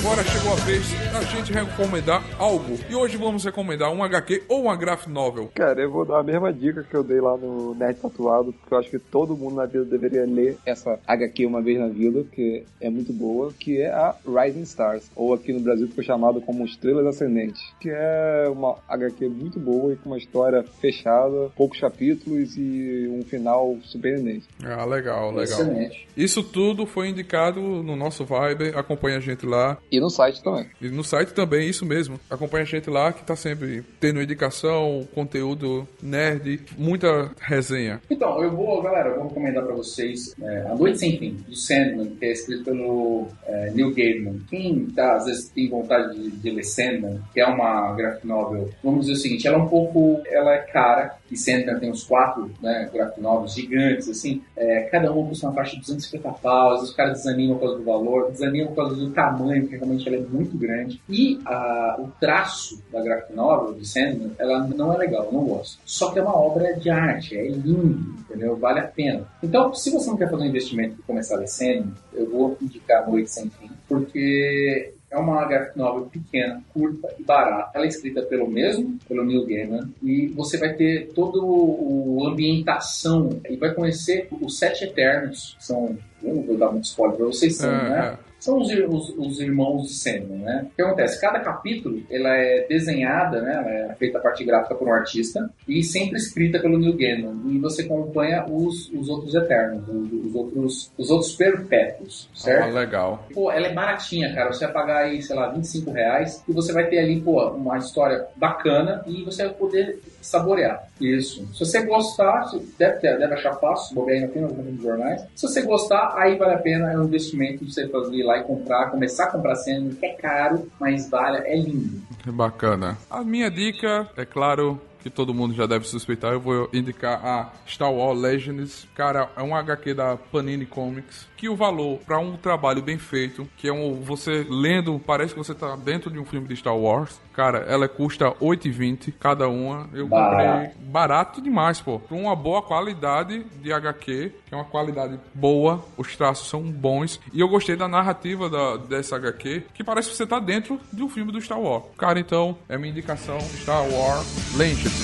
Agora chegou a vez da gente recomendar algo. E hoje vamos recomendar um HQ ou uma graphic novel. Cara, eu vou dar a mesma dica que eu dei lá no Nerd Tatuado, porque eu acho que todo mundo na vida deveria ler essa HQ uma vez na vida, porque é muito boa, que é a Rising Stars, ou aqui no Brasil ficou chamado como Estrelas Ascendentes, que é uma HQ muito boa e com uma história fechada, poucos capítulos e um final surpreendente. Ah, legal, legal. Excelente. Isso tudo foi indicado no nosso Viber. Acompanha a gente lá. E no site também. E no site também, isso mesmo. Acompanha a gente lá que tá sempre tendo indicação, conteúdo nerd, muita resenha. Então, eu vou, galera, eu vou recomendar pra vocês é, A Noite Sem Fim, do Sandman, que é escrito pelo é, Neil Gaiman. Quem tá, às vezes tem vontade de, de ler Sandman, que é uma graphic novel, vamos dizer o seguinte, ela é um pouco, ela é cara, e Sandman tem uns quatro né, graphic novels gigantes, assim, é, cada uma custa uma faixa de 250 pau, às vezes os caras desanimam por causa do valor, desanimam por causa do tamanho, porque realmente ela é muito grande. E a, o traço da graphic novel de Sandman, ela não é legal, eu não gosto. Só que é uma obra de arte, é lindo, entendeu? Vale a pena. Então, se você não quer fazer um investimento e começar a ler Sandman, eu vou indicar Noite Sem Fim, porque é uma graphic novel pequena, curta e barata. Ela é escrita pelo mesmo, pelo Neil Gaiman, e você vai ter toda o ambientação e vai conhecer os Sete Eternos, que são, eu não vou dar muito spoiler pra vocês, são, É, né? São os, os- os irmãos de Sandman, né? O que acontece? Cada capítulo, ela é desenhada, né? Ela é feita a parte gráfica por um artista e sempre escrita pelo Neil Gaiman. E você acompanha os, os outros Eternos, os, os outros, os outros perpétuos, certo? Ah, legal. Pô, ela é baratinha, cara. Você vai pagar aí, sei lá, 25 reais e você vai ter ali, pô, uma história bacana e você vai poder saborear. Isso. Se você gostar, deve, ter, deve achar fácil, bobear aí na pena, nos jornais. Se você gostar, aí vale a pena, é um investimento de você fazer lá e comprar, começar a comprar cena, que é caro, mas vale, é lindo. Bacana. A minha dica, é claro que todo mundo já deve suspeitar, eu vou indicar a Star Wars Legends. Cara, é um HQ da Panini Comics, que o valor para um trabalho bem feito, que é um você lendo, parece que você tá dentro de um filme de Star Wars. Cara, ela custa 8,20 cada uma. Eu comprei Barato. barato demais, pô. Com uma boa qualidade de HQ, que é uma qualidade boa, os traços são bons. E eu gostei da narrativa da, dessa HQ, que parece que você tá dentro de um filme do Star Wars. Cara, então, é minha indicação: Star Wars Legends.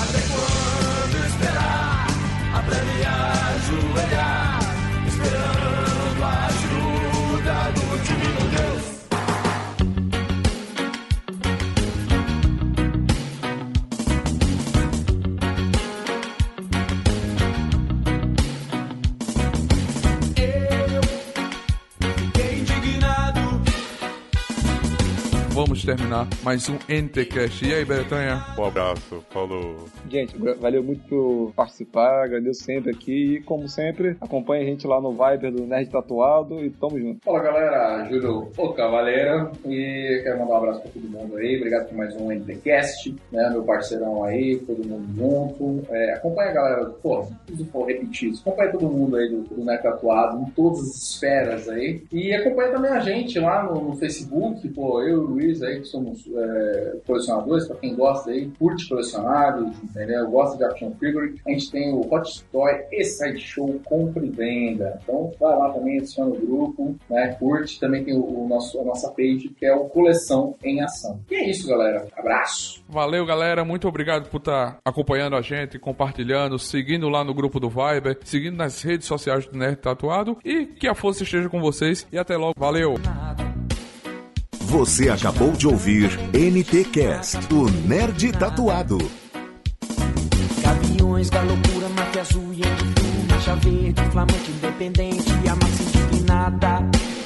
Até quando esperar? Até me ajoelhar, esperando a ajuda do time. Vamos terminar mais um NTCast. E aí, Bretanha? Um abraço, falou. Gente, valeu muito por participar, agradeço sempre aqui e, como sempre, acompanha a gente lá no Viber do Nerd Tatuado e tamo junto. Fala galera, Júlio o Cavaleiro e quero mandar um abraço pra todo mundo aí, obrigado por mais um NTCast, né, meu parceirão aí, todo mundo junto. É, acompanha a galera, pô, preciso for repetir isso, acompanha todo mundo aí do, do Neto Tatuado, em todas as esferas aí, e acompanha também a gente lá no, no Facebook, pô, eu e o Luiz aí, que somos é, colecionadores, pra quem gosta aí, curte colecionários, entendeu? Gosta de action figure, a gente tem o Hot Toy e Sideshow compra e venda, então vai lá também, adiciona o grupo, né, curte, também tem o, o nosso, a nossa page, que é o Coleção em Ação. E é isso, galera, abraço! Valeu, galera. Muito obrigado por estar acompanhando a gente, compartilhando, seguindo lá no grupo do Viber, seguindo nas redes sociais do Nerd Tatuado. E que a força esteja com vocês. E até logo. Valeu! Você acabou de ouvir NT Cast, o Nerd Tatuado. Gaviões da loucura, máfia azul e antiturma, mancha verde, flamante, independente, a massa indignada.